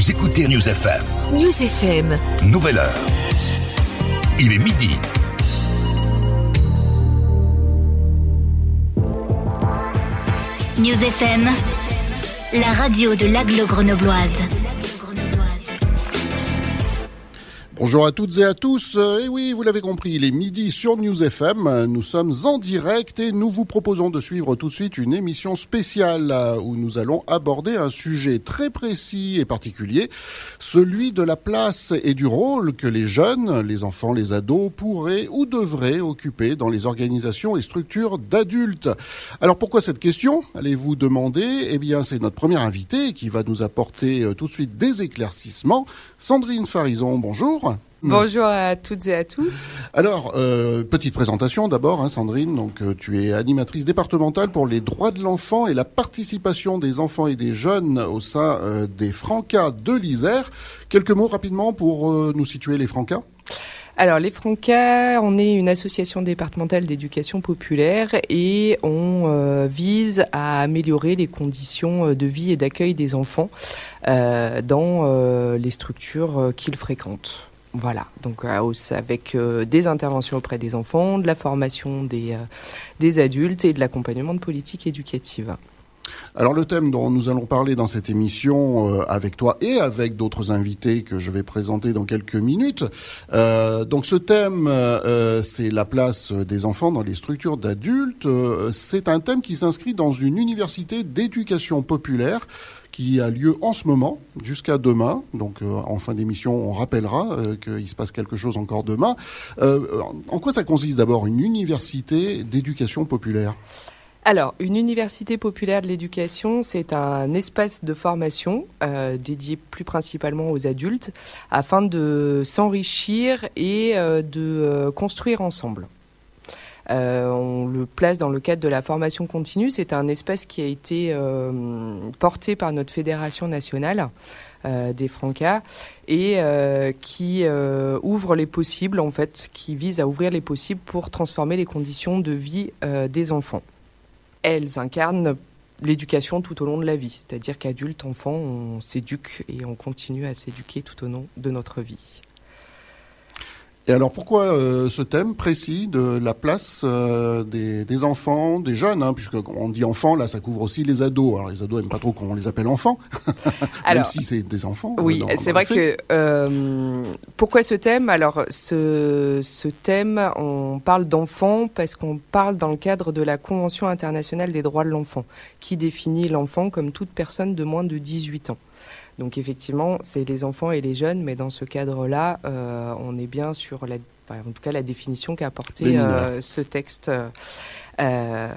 Vous écoutez News FM. News FM. Nouvelle heure. Il est midi. News FM, la radio de l'aglo grenobloise. Bonjour à toutes et à tous. Et oui, vous l'avez compris, il est midi sur News FM. Nous sommes en direct et nous vous proposons de suivre tout de suite une émission spéciale où nous allons aborder un sujet très précis et particulier, celui de la place et du rôle que les jeunes, les enfants, les ados pourraient ou devraient occuper dans les organisations et structures d'adultes. Alors pourquoi cette question Allez-vous demander? Eh bien, c'est notre premier invité qui va nous apporter euh, tout de suite des éclaircissements. Sandrine Farison, bonjour. Bonjour à toutes et à tous. Alors, euh, petite présentation d'abord, hein, Sandrine. Donc, euh, tu es animatrice départementale pour les droits de l'enfant et la participation des enfants et des jeunes au sein euh, des Francas de l'Isère. Quelques mots rapidement pour nous situer les Francas alors, les Francas, on est une association départementale d'éducation populaire et on vise à améliorer les conditions de vie et d'accueil des enfants dans les structures qu'ils fréquentent. Voilà, donc euh, avec euh, des interventions auprès des enfants, de la formation des, euh, des adultes et de l'accompagnement de politique éducative. Alors le thème dont nous allons parler dans cette émission avec toi et avec d'autres invités que je vais présenter dans quelques minutes. donc ce thème, c'est la place des enfants dans les structures d'adultes. c'est un thème qui s'inscrit dans une université d'éducation populaire qui a lieu en ce moment jusqu'à demain. Donc euh, en fin d'émission, on rappellera euh, qu'il se passe quelque chose encore demain. Euh, en quoi ça consiste d'abord une université d'éducation populaire? Alors, une université populaire de l'éducation, c'est un espace de formation dédié plus principalement aux adultes afin de s'enrichir et de construire ensemble. Euh, on le place dans le cadre de la formation continue. C'est un espace qui a été euh, porté par notre fédération nationale. Euh, des Francas et qui ouvre les possibles en fait, qui vise à ouvrir les possibles pour transformer les conditions de vie des enfants. Elles incarnent l'éducation tout au long de la vie, c'est-à-dire qu'adultes, enfants, on s'éduque et on continue à s'éduquer tout au long de notre vie. Et alors pourquoi euh, ce thème précis de la place euh, des, enfants, des jeunes, hein, puisqu'on dit enfants, là ça couvre aussi les ados. Alors les ados n'aiment pas trop qu'on les appelle enfants, même si c'est des enfants. Euh, oui, c'est vrai que pourquoi ce thème? Alors ce, ce thème, on parle d'enfants parce qu'on parle dans le cadre de la Convention internationale des droits de l'enfant, qui définit l'enfant comme toute personne de moins de 18 ans. Donc effectivement, c'est les enfants et les jeunes, mais dans ce cadre-là, euh, on est bien sur la, en tout cas la définition qu'a apporté euh, ce texte. Euh,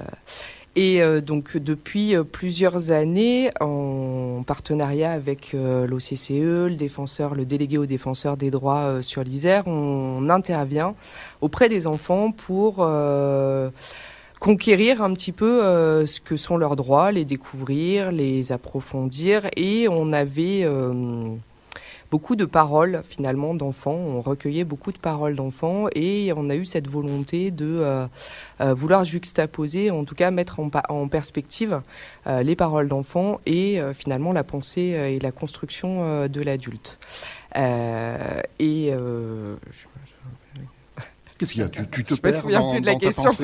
et donc depuis plusieurs années, en partenariat avec l'OCCE, le défenseur, le délégué au défenseur des droits sur l'Isère, on intervient auprès des enfants pour conquérir un petit peu euh, ce que sont leurs droits, les découvrir, les approfondir. Et on avait euh, beaucoup de paroles finalement d'enfants. On recueillait beaucoup de paroles d'enfants et on a eu cette volonté de euh, vouloir juxtaposer, en tout cas mettre en, perspective les paroles d'enfants et finalement la pensée et la construction de l'adulte. Qu'est-ce qu'il y a? Tu, te je perds me plus de la question.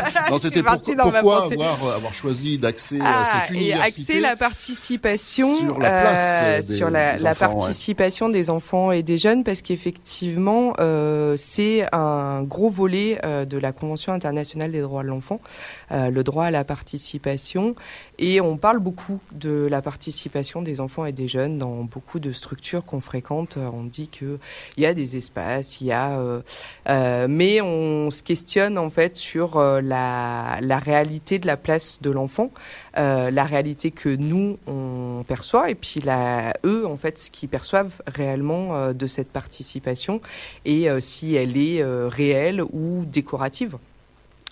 non, c'était pourquoi avoir, avoir, choisi d'axer ah, cette université et axer la participation sur la, place euh, des, sur la, la participation des enfants et des jeunes, parce qu'effectivement, euh, c'est un gros volet euh, de la Convention internationale des droits de l'enfant, le droit à la participation, et on parle beaucoup de la participation des enfants et des jeunes dans beaucoup de structures qu'on fréquente. On dit que il y a des espaces, il y a, euh, euh, mais on se questionne en fait sur euh, la, la réalité de la place de l'enfant, euh, la réalité que nous on perçoit et puis la, eux en fait ce qu'ils perçoivent réellement euh, de cette participation et si elle est réelle ou décorative.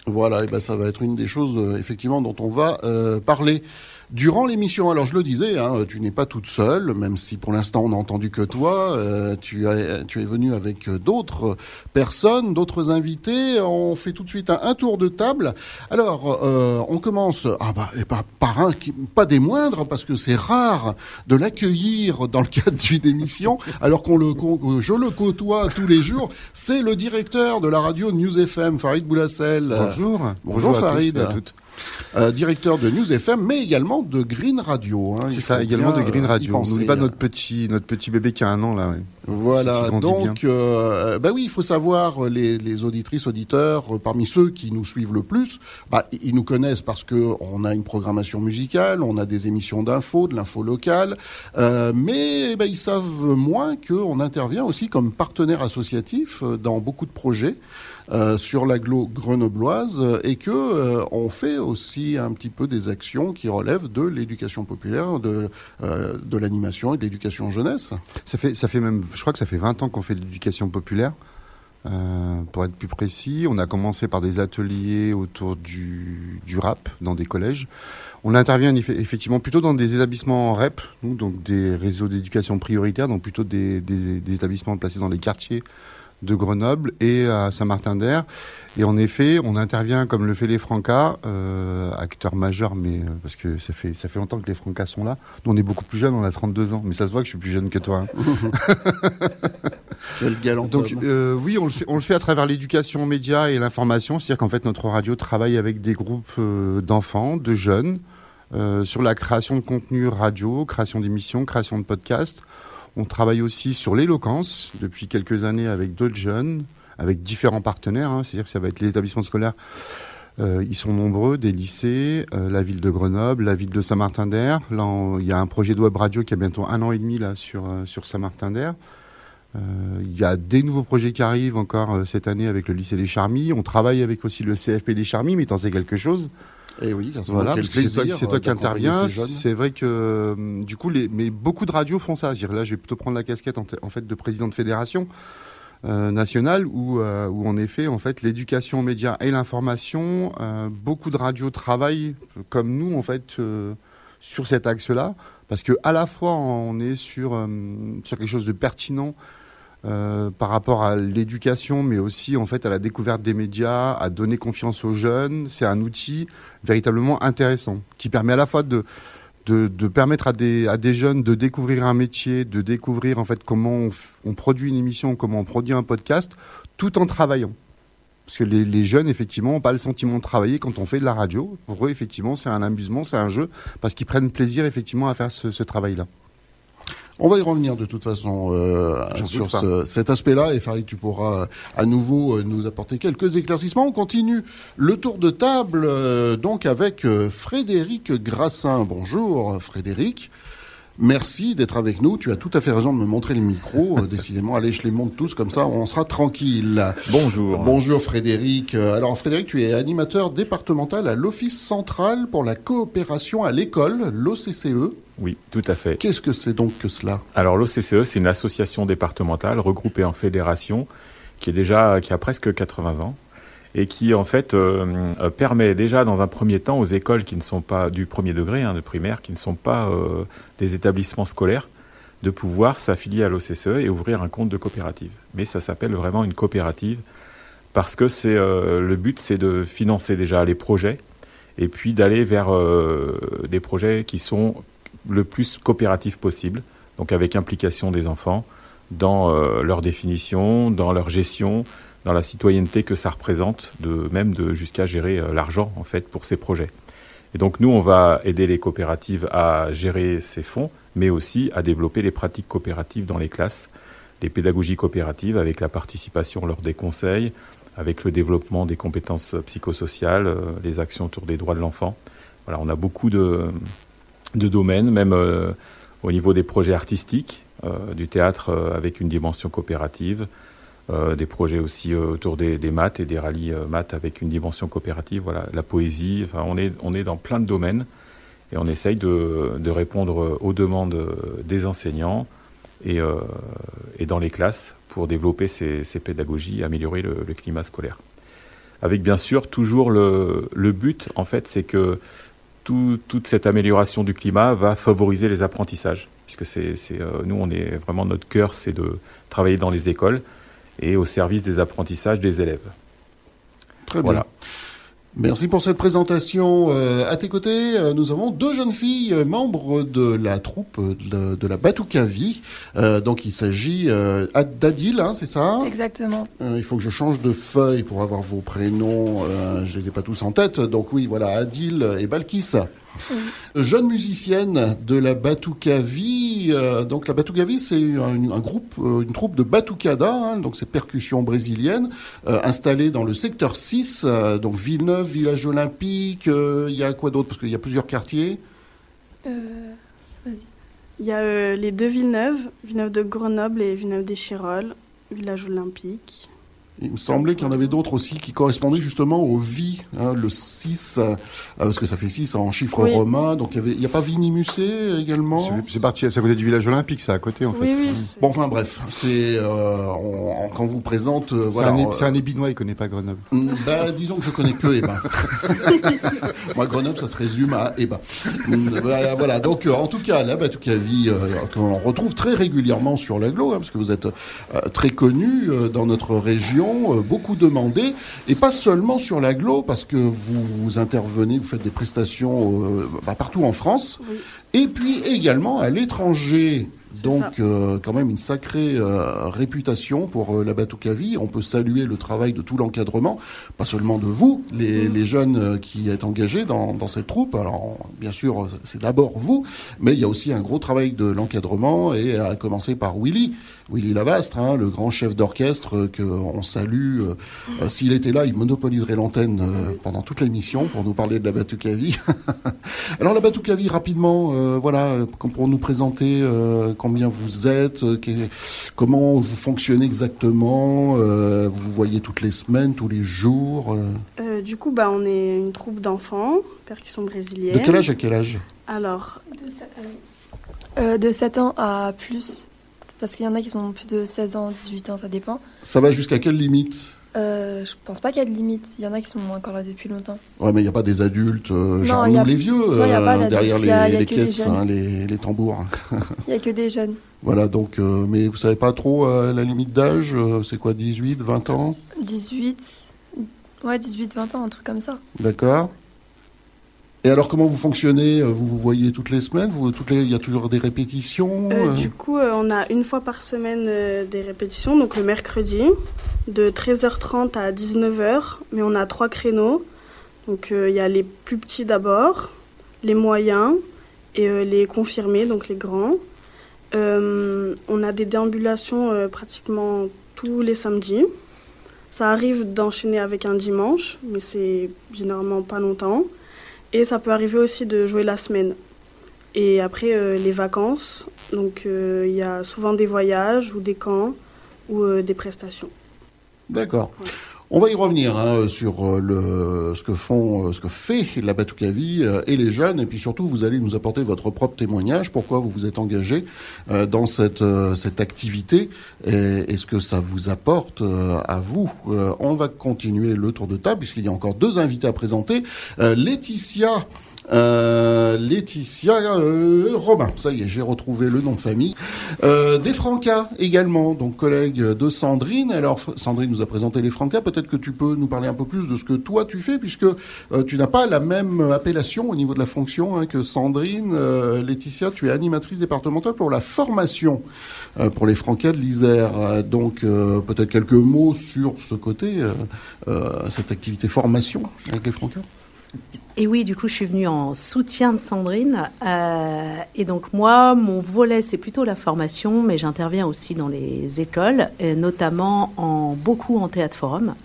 Voilà, et ben ça va être une des choses effectivement dont on va parler. Durant l'émission, alors je le disais, hein, tu n'es pas toute seule, même si pour l'instant on n'a entendu que toi. Euh, tu, es, tu es venu avec d'autres personnes, d'autres invités. On fait tout de suite un, tour de table. Alors, euh, on commence ah bah, et par, par un, qui, pas des moindres, parce que c'est rare de l'accueillir dans le cadre d'une émission, alors qu'on le, je le côtoie tous les jours. C'est le directeur de la radio News FM, Farid Boulassel. Bonjour. Bonjour, Bonjour Farid. à toutes. Euh, directeur de News FM, mais également de Green Radio. Hein, c'est ça, également de Green Radio. On n'oublie pas notre petit, notre petit bébé qui a un an là. Ouais. Voilà, donc, euh, bah oui, il faut savoir les, les auditrices, auditeurs, euh, parmi ceux qui nous suivent le plus, bah, ils nous connaissent parce que on a une programmation musicale, on a des émissions d'infos, de l'info locale, euh, mais bah, ils savent moins qu'on intervient aussi comme partenaire associatif euh, dans beaucoup de projets. Euh, sur l'agglo grenobloise et que euh, on fait aussi un petit peu des actions qui relèvent de l'éducation populaire, de, euh, de l'animation et de l'éducation jeunesse. Ça fait, ça fait même, je crois que ça fait 20 ans qu'on fait de l'éducation populaire. Euh, pour être plus précis, on a commencé par des ateliers autour du, du rap dans des collèges. On intervient effectivement plutôt dans des établissements REP, donc des réseaux d'éducation prioritaire, donc plutôt des, des, des, établissements placés dans les quartiers de Grenoble et à Saint-Martin-d'Air. Et en effet, on intervient comme le fait les Francas, euh, acteurs majeurs, mais euh, parce que ça fait ça fait longtemps que les Francas sont là. Nous, on est beaucoup plus jeunes, on a 32 ans, mais ça se voit que je suis plus jeune que toi. Hein. Quel galant Donc euh, oui, on le fait on le fait à travers l'éducation aux médias et l'information, c'est-à-dire qu'en fait notre radio travaille avec des groupes d'enfants, de jeunes. Sur la création de contenu radio, création d'émissions, création de podcasts. On travaille aussi sur l'éloquence depuis quelques années avec d'autres jeunes, avec différents partenaires. Hein. C'est-à-dire que ça va être les établissements scolaires. Euh, ils sont nombreux, des lycées, euh, la ville de Grenoble, la ville de Saint-Martin-d'Air. Il y a un projet de web radio qui a bientôt un an et demi là sur euh, sur Saint-Martin-d'Air. Euh, il y a des nouveaux projets qui arrivent encore cette année avec le lycée des Charmilles. On travaille avec aussi le CFP des Charmilles, mais t'en sais quelque chose. Et eh oui, voilà, c'est toi, qui interviens. C'est vrai que euh, du coup, les, mais beaucoup de radios font ça. Là, je vais plutôt prendre la casquette en, en fait de président de fédération euh, nationale, où, euh, où en effet, en fait, l'éducation aux médias et l'information, euh, beaucoup de radios travaillent comme nous en fait sur cet axe-là, parce que à la fois on est sur sur quelque chose de pertinent euh, par rapport à l'éducation, mais aussi en fait à la découverte des médias, à donner confiance aux jeunes. C'est un outil véritablement intéressant qui permet à la fois de de, de permettre à des, à des jeunes de découvrir un métier, de découvrir en fait comment on, produit une émission, comment on produit un podcast, tout en travaillant. Parce que les, les jeunes, effectivement, n'ont pas le sentiment de travailler quand on fait de la radio. Pour eux, effectivement, c'est un amusement, c'est un jeu, parce qu'ils prennent plaisir, effectivement, à faire ce, ce travail-là. On va y revenir de toute façon euh, sur ce, cet aspect-là et Farid, tu pourras à nouveau euh, nous apporter quelques éclaircissements. On continue le tour de table euh, donc avec euh, Frédéric Grassin. Bonjour Frédéric. Merci d'être avec nous. Tu as tout à fait raison de me montrer le micro. Décidément, allez, je les monte tous comme ça, on sera tranquille. Bonjour. Bonjour Frédéric. Alors Frédéric, tu es animateur départemental à l'Office central pour la coopération à l'école, l'OCCE. Oui, tout à fait. Qu'est-ce que c'est donc que cela? Alors l'OCCE, c'est une association départementale regroupée en fédération qui est déjà qui a presque 80 ans et qui en fait euh, euh, permet déjà dans un premier temps aux écoles qui ne sont pas du premier degré, hein, de primaire, qui ne sont pas euh, des établissements scolaires, de pouvoir s'affilier à l'OCCE et ouvrir un compte de coopérative. Mais ça s'appelle vraiment une coopérative parce que c'est le but, c'est de financer déjà les projets et puis d'aller vers des projets qui sont le plus coopératifs possible, donc avec implication des enfants dans leur définition, dans leur gestion, dans la citoyenneté que ça représente, de même de jusqu'à gérer euh, l'argent en fait pour ces projets. Et donc nous, on va aider les coopératives à gérer ces fonds, mais aussi à développer les pratiques coopératives dans les classes, les pédagogies coopératives avec la participation lors des conseils, avec le développement des compétences psychosociales, euh, les actions autour des droits de l'enfant. Voilà, on a beaucoup de, de domaines, même euh, au niveau des projets artistiques, du théâtre avec une dimension coopérative, euh, des projets aussi euh, autour des, maths et des rallyes maths avec une dimension coopérative. Voilà, la poésie. Enfin, on est on est dans plein de domaines et on essaye de, de répondre aux demandes des enseignants et, et dans les classes pour développer ces, ces pédagogies, améliorer le, climat scolaire. Avec bien sûr toujours le, le but, en fait, c'est que toute cette amélioration du climat va favoriser les apprentissages, puisque c'est, nous, on est vraiment notre cœur, c'est de travailler dans les écoles et au service des apprentissages des élèves. Très bien. Merci pour cette présentation. Euh, à tes côtés, euh, nous avons deux jeunes filles euh, membres de la troupe de, la Batukavi. donc il s'agit d'Adil, hein, c'est ça? Exactement. il faut que je change de feuille pour avoir vos prénoms. je les ai pas tous en tête. Donc oui, voilà, Adil et Balkis. Jeune musicienne de la Batucavi. Euh, donc la Batucavi, c'est un, groupe, euh, une troupe de batucada, hein, donc c'est percussion brésilienne, euh, installée dans le secteur 6, donc Villeneuve, village olympique. Il y a quoi d'autre? Parce qu'il y a plusieurs quartiers. Vas-y. Il y a les deux Villeneuve, Villeneuve de Grenoble et Villeneuve des Chirolles, village olympique. Il me semblait qu'il y en avait d'autres aussi qui correspondaient justement au VI, hein, le 6, euh, parce que ça fait 6 en chiffre romain. Donc il n'y a pas Vinimusé également C'est parti, c'est à côté du village olympique, ça à côté en fait. Oui, oui. Bon, enfin bref, c'est euh, quand on vous présente. Euh, c'est un, un ébinois, il connaît pas Grenoble. Mm, bah, disons que je connais que Eba. Moi, Grenoble, ça se résume à Eba. Bah, voilà, donc en tout cas, là, Batukavi, qu'on retrouve très régulièrement sur l'aglo, hein, parce que vous êtes très connu dans notre région. Euh, beaucoup demandé, et pas seulement sur l'aglo, parce que vous, intervenez, vous faites des prestations euh, bah, partout en France, et puis également à l'étranger. Donc euh, quand même une sacrée euh, réputation pour euh, la Batucavi. On peut saluer le travail de tout l'encadrement, pas seulement de vous, les, mm. jeunes qui êtes engagés dans, cette troupe. Alors bien sûr, c'est d'abord vous, mais il y a aussi un gros travail de l'encadrement, et à commencer par Willy, Willy Lavastre, hein, le grand chef d'orchestre que on salue. S'il était là, il monopoliserait l'antenne pendant toute l'émission pour nous parler de la Batucavi. Alors la Batucavi, rapidement, voilà, pour nous présenter combien vous êtes, euh, comment vous fonctionnez exactement, euh, vous voyez toutes les semaines, tous les jours euh? Du coup, bah, on est une troupe d'enfants, percussion brésilienne. De quel âge à quel âge? Alors de, 7 ans à plus, parce qu'il y en a qui sont plus de 16 ans, 18 ans, ça dépend. Ça va jusqu'à quelle limite? Euh, je pense pas qu'il y a de limite. Il y en a qui sont encore là depuis longtemps. Ouais, mais il n'y a pas des adultes, euh, genre nous les vieux, euh, derrière les, les caisses, hein, les, les, tambours. Il n'y a que des jeunes. Voilà, donc, euh, mais vous savez pas trop la limite d'âge C'est quoi, 18, 20 ans? 18, ouais, 18, 20 ans, un truc comme ça. D'accord. Et alors, comment vous fonctionnez? Vous vous voyez toutes les semaines? Vous, toutes les... Il y a toujours des répétitions? Du coup, on a une fois par semaine des répétitions, donc le mercredi de 13h30 à 19h, mais on a trois créneaux. Donc euh, il y a les plus petits d'abord, les moyens et euh, les confirmés, donc les grands. Euh, on a des déambulations pratiquement tous les samedis. Ça arrive d'enchaîner avec un dimanche, mais c'est généralement pas longtemps. Et ça peut arriver aussi de jouer la semaine. Et après, les vacances. Donc, il y a souvent des voyages ou des camps ou des prestations. D'accord. On va y revenir hein, sur euh, le, ce que font, euh, ce que fait la Batucavi euh, et les jeunes, et puis surtout vous allez nous apporter votre propre témoignage, pourquoi vous vous êtes engagé dans cette cette activité et, ce que ça vous apporte à vous. on va continuer le tour de table puisqu'il y a encore deux invités à présenter. Laetitia euh, Laetitia euh, Romain, ça y est, j'ai retrouvé le nom de famille. Euh, des Francas également, donc collègue de Sandrine. Alors Sandrine nous a présenté les Francas, peut-être que tu peux nous parler un peu plus de ce que toi tu fais, puisque euh, tu n'as pas la même appellation au niveau de la fonction hein, que Sandrine. Laetitia, tu es animatrice départementale pour la formation pour les Francas de l'Isère. donc peut-être quelques mots sur ce côté, cette activité formation avec les Francas. Et oui, du coup, je suis venue en soutien de Sandrine. Euh, et donc, moi, mon volet, c'est plutôt la formation, mais j'interviens aussi dans les écoles, et notamment en, beaucoup en théâtre forum.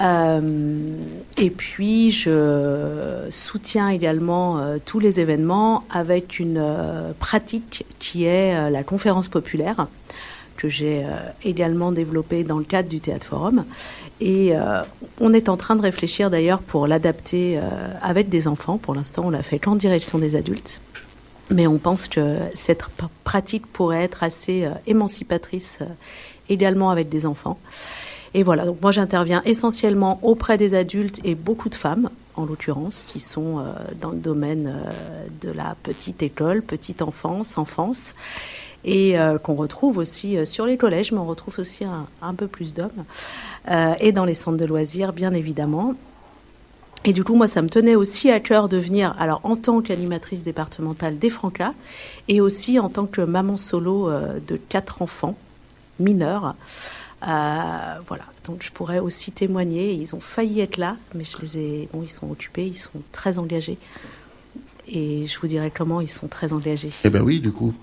Euh, et puis, je soutiens également euh, tous les événements avec une pratique qui est la conférence populaire que j'ai également développée dans le cadre du Théâtre Forum. Et euh, on est en train de réfléchir d'ailleurs pour l'adapter euh, avec des enfants. Pour l'instant, on l'a fait qu'en direction des adultes. Mais on pense que cette pratique pourrait être assez euh, émancipatrice également avec des enfants. Et voilà, donc moi j'interviens essentiellement auprès des adultes et beaucoup de femmes, en l'occurrence, qui sont dans le domaine de la petite école, petite enfance, enfance, et qu'on retrouve aussi sur les collèges, mais on retrouve aussi un, peu plus d'hommes, et dans les centres de loisirs, bien évidemment. Et du coup, moi, ça me tenait aussi à cœur de venir, alors en tant qu'animatrice départementale des Francas, et aussi en tant que maman solo euh, de quatre enfants mineurs. Euh, voilà, donc je pourrais aussi témoigner. Ils ont failli être là, mais je les ai. Bon, ils sont occupés, ils sont très engagés. Et je vous dirai comment ils sont très engagés. Eh ben oui, du coup.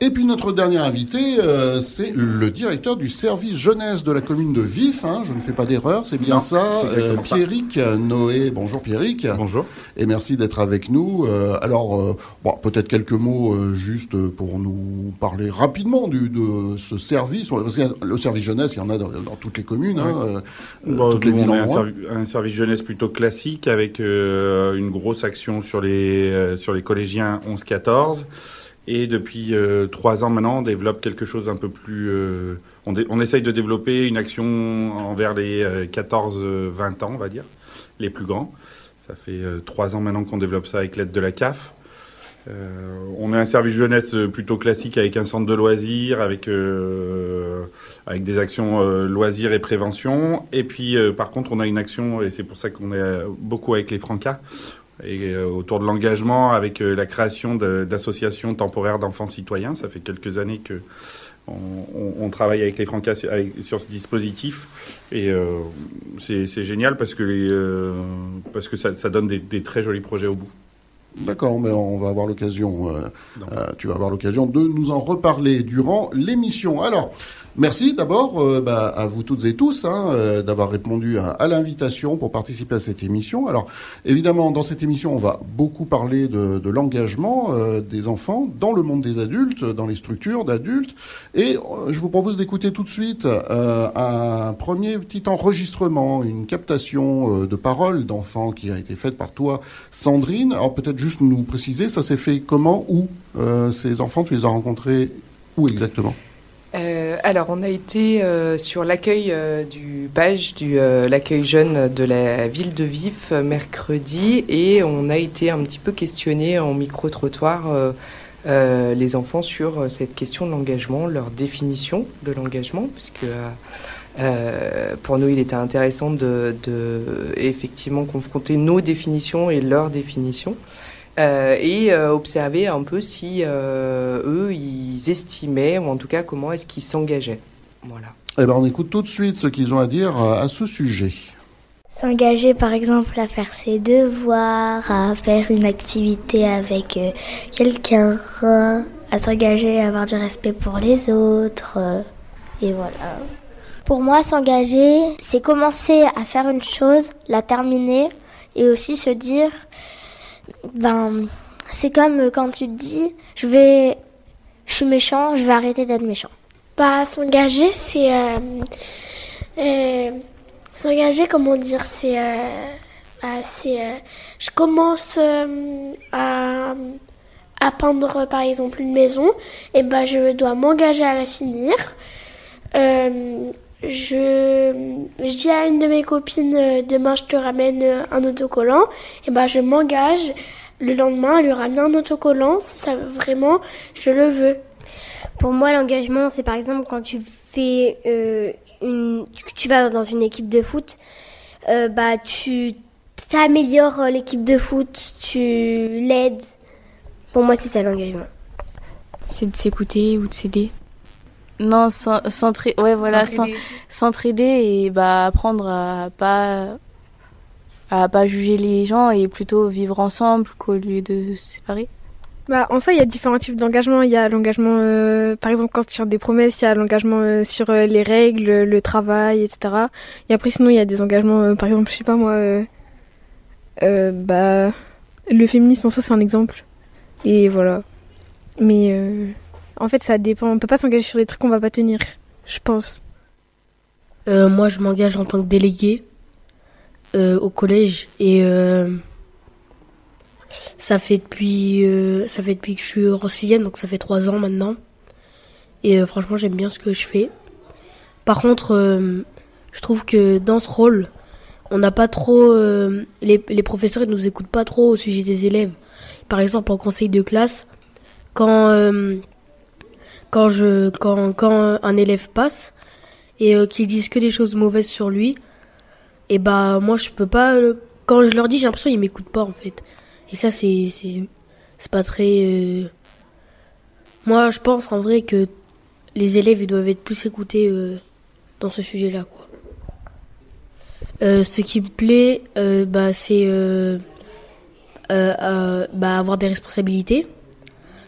Et puis notre dernier invité, euh, c'est le directeur du service jeunesse de la commune de Vif. Hein, je ne fais pas d'erreur, c'est bien ça. Euh, Pierrick Noé. Bonjour Pierrick. Bonjour. Et merci d'être avec nous. Euh, alors, euh, bon, peut-être quelques mots euh, juste pour nous parler rapidement du, de ce service. Parce que le service jeunesse, il y en a dans, dans toutes les communes. Hein, bon, toutes les villes on est un, servi un, service jeunesse plutôt classique avec une grosse action sur les sur les collégiens 11-14. Et depuis euh, trois ans maintenant, on développe quelque chose un peu plus... Euh, on, essaye de développer une action envers les 14-20 euh, ans, on va dire, les plus grands. Ça fait trois ans maintenant qu'on développe ça avec l'aide de la CAF. Euh, on a un service jeunesse plutôt classique avec un centre de loisirs, avec euh, avec des actions euh, loisirs et prévention. Et puis par contre, on a une action et c'est pour ça qu'on est beaucoup avec les Francas et euh, autour de l'engagement avec euh, la création d'associations temporaires d'enfants citoyens. Ça fait quelques années que on, on, on travaille avec les Francas sur ce dispositif et euh, c'est génial parce que les, euh, parce que ça, ça donne des, des, très jolis projets au bout. D'accord, mais on va avoir l'occasion. Euh, tu vas avoir l'occasion de nous en reparler durant l'émission. Alors, Merci d'abord euh, bah, à vous toutes et tous hein, euh, d'avoir répondu à, l'invitation pour participer à cette émission. Alors évidemment, dans cette émission, on va beaucoup parler de, de l'engagement euh, des enfants dans le monde des adultes, dans les structures d'adultes. Et euh, je vous propose d'écouter tout de suite un premier petit enregistrement, une captation de paroles d'enfants qui a été faite par toi, Sandrine. Alors peut-être juste nous préciser, ça s'est fait comment, où Ces enfants, tu les as rencontrés où exactement? Euh, alors, on a été euh, sur l'accueil euh, du page du l'accueil jeune de la ville de Vif mercredi et on a été un petit peu questionné en micro trottoir les enfants sur cette question de l'engagement, leur définition de l'engagement, puisque pour nous, il était intéressant de, de, effectivement confronter nos définitions et leurs définitions. Et observer un peu si eux ils estimaient ou en tout cas comment est-ce qu'ils s'engageaient. Voilà. Eh ben on écoute tout de suite ce qu'ils ont à dire à ce sujet. S'engager par exemple à faire ses devoirs, à faire une activité avec quelqu'un, à s'engager à avoir du respect pour les autres, et voilà. Pour moi, s'engager, c'est commencer à faire une chose, la terminer, et aussi se dire ben, c'est comme quand tu te dis, je vais, je suis méchant, je vais arrêter d'être méchant. Bah, s'engager, c'est, euh, euh, s'engager, comment dire, c'est, euh, bah, c'est, je commence à, à peindre, par exemple, une maison, et ben, je dois m'engager à la finir. Je, je dis à une de mes copines demain je te ramène un autocollant et ben je m'engage le lendemain à lui ramener un autocollant si ça vraiment je le veux. Pour moi l'engagement c'est par exemple quand tu fais euh, une tu vas dans une équipe de foot euh, bah tu t'améliores l'équipe de foot, tu l'aides. Pour moi c'est ça l'engagement. C'est de s'écouter ou de s'aider. Non, s'entraider, ouais, voilà, s'entraider et bah apprendre à pas à pas juger les gens et plutôt vivre ensemble qu'au lieu de se séparer. Bah, en soi, il y a différents types d'engagement. Il y a l'engagement, euh, par exemple, quand tu tires des promesses, il y a l'engagement euh, sur euh, les règles, le travail, etc. Et après, sinon, il y a des engagements, euh, par exemple, je sais pas moi, euh, bah, le féminisme, en soi, c'est un exemple. Et voilà. Mais en fait, ça dépend. On peut pas s'engager sur des trucs qu'on va pas tenir, je pense. Euh, moi, je m'engage en tant que délégué euh, au collège et euh, ça fait depuis euh, ça fait depuis que je suis en sixième, donc ça fait trois ans maintenant. Et euh, franchement, j'aime bien ce que je fais. Par contre, euh, je trouve que dans ce rôle, on n'a pas trop, les, les professeurs ne nous écoutent pas trop au sujet des élèves. Par exemple, en conseil de classe, quand quand je quand quand un élève passe et qu'ils disent que des choses mauvaises sur lui, et bah moi je peux pas quand je leur dis j'ai l'impression qu'ils m'écoutent pas en fait. Et ça c'est c'est pas très euh, moi je pense en vrai que les élèves doivent être plus écoutés euh, dans ce sujet là quoi. Euh, ce qui me plaît bah c'est bah avoir des responsabilités.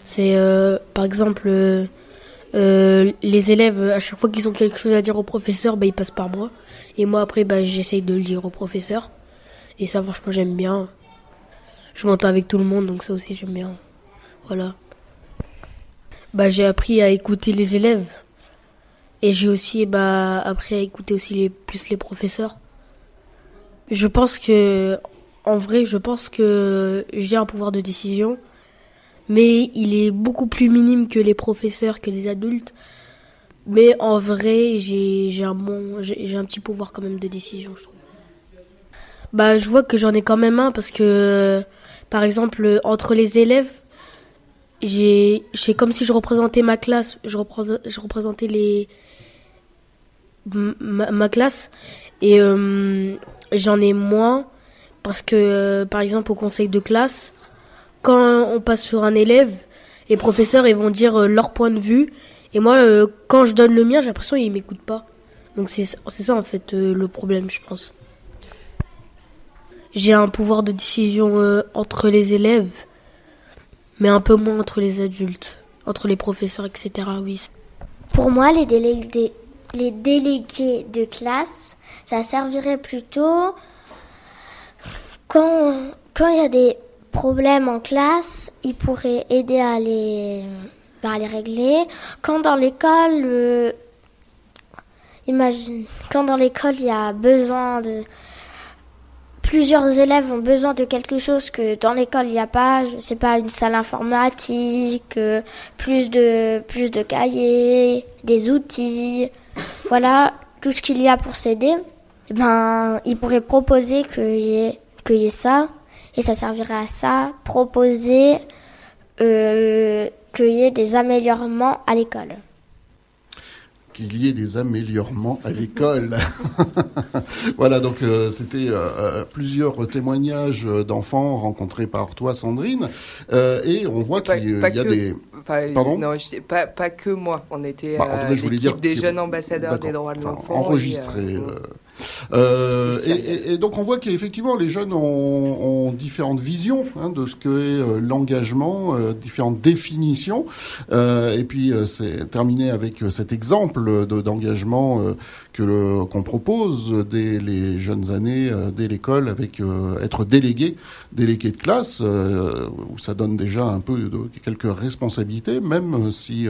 C'est par exemple les élèves à chaque fois qu'ils ont quelque chose à dire au professeur bah ils passent par moi et moi après bah j'essaye de le dire au professeur et ça, franchement, j'aime bien. Je m'entends avec tout le monde, donc ça aussi, j'aime bien. Voilà. Bah, j'ai appris à écouter les élèves. Et j'ai aussi bah, appris à écouter aussi les, plus les professeurs. Je pense que, en vrai, je pense que j'ai un pouvoir de décision. Mais il est beaucoup plus minime que les professeurs, que les adultes. Mais en vrai, j'ai un, bon, un petit pouvoir quand même de décision, je trouve. Bah, je vois que j'en ai quand même un parce que, par exemple, entre les élèves, j'ai, c'est comme si je représentais ma classe, je, je représentais les, ma, classe et euh, j'en ai moins parce que, par exemple, au conseil de classe, quand on passe sur un élève, les professeurs ils vont dire euh, leur point de vue et moi, euh, quand je donne le mien, j'ai l'impression qu'ils m'écoutent pas. Donc c'est, ça en fait le problème, je pense j'ai un pouvoir de décision euh, entre les élèves, mais un peu moins entre les adultes, entre les professeurs, etc. Oui. Pour moi, les délégués, les délégués de classe, ça servirait plutôt quand quand il y a des problèmes en classe, ils pourraient aider à les à les régler. Quand dans l'école, imagine, quand dans l'école il y a besoin de plusieurs élèves ont besoin de quelque chose que dans l'école il n'y a pas, je sais pas, une salle informatique, euh, plus de plus de cahiers, des outils, voilà, tout ce qu'il y a pour s'aider. Ben, ils pourraient proposer qu'il y ait qu'il y ait ça et ça servirait à ça, proposer euh, qu'il y ait des améliorements à l'école. Qu'il y ait des améliorements à l'école. voilà, donc euh, c'était euh, plusieurs témoignages d'enfants rencontrés par toi, Sandrine, et on voit qu'il y, a des... Pardon non, pas, que moi. On était bah, des jeunes ambassadeurs des droits de l'enfant. Enfin, enregistré. Et, euh, et, et, donc on voit qu'effectivement les jeunes ont, ont différentes visions hein, de ce que est euh, l'engagement, euh, différentes définitions. Euh, et puis c'est terminé avec cet exemple d'engagement que qu'on propose dès les jeunes années, dès l'école, avec être délégué, délégué de classe, où ça donne déjà un peu de, quelques responsabilités, même si,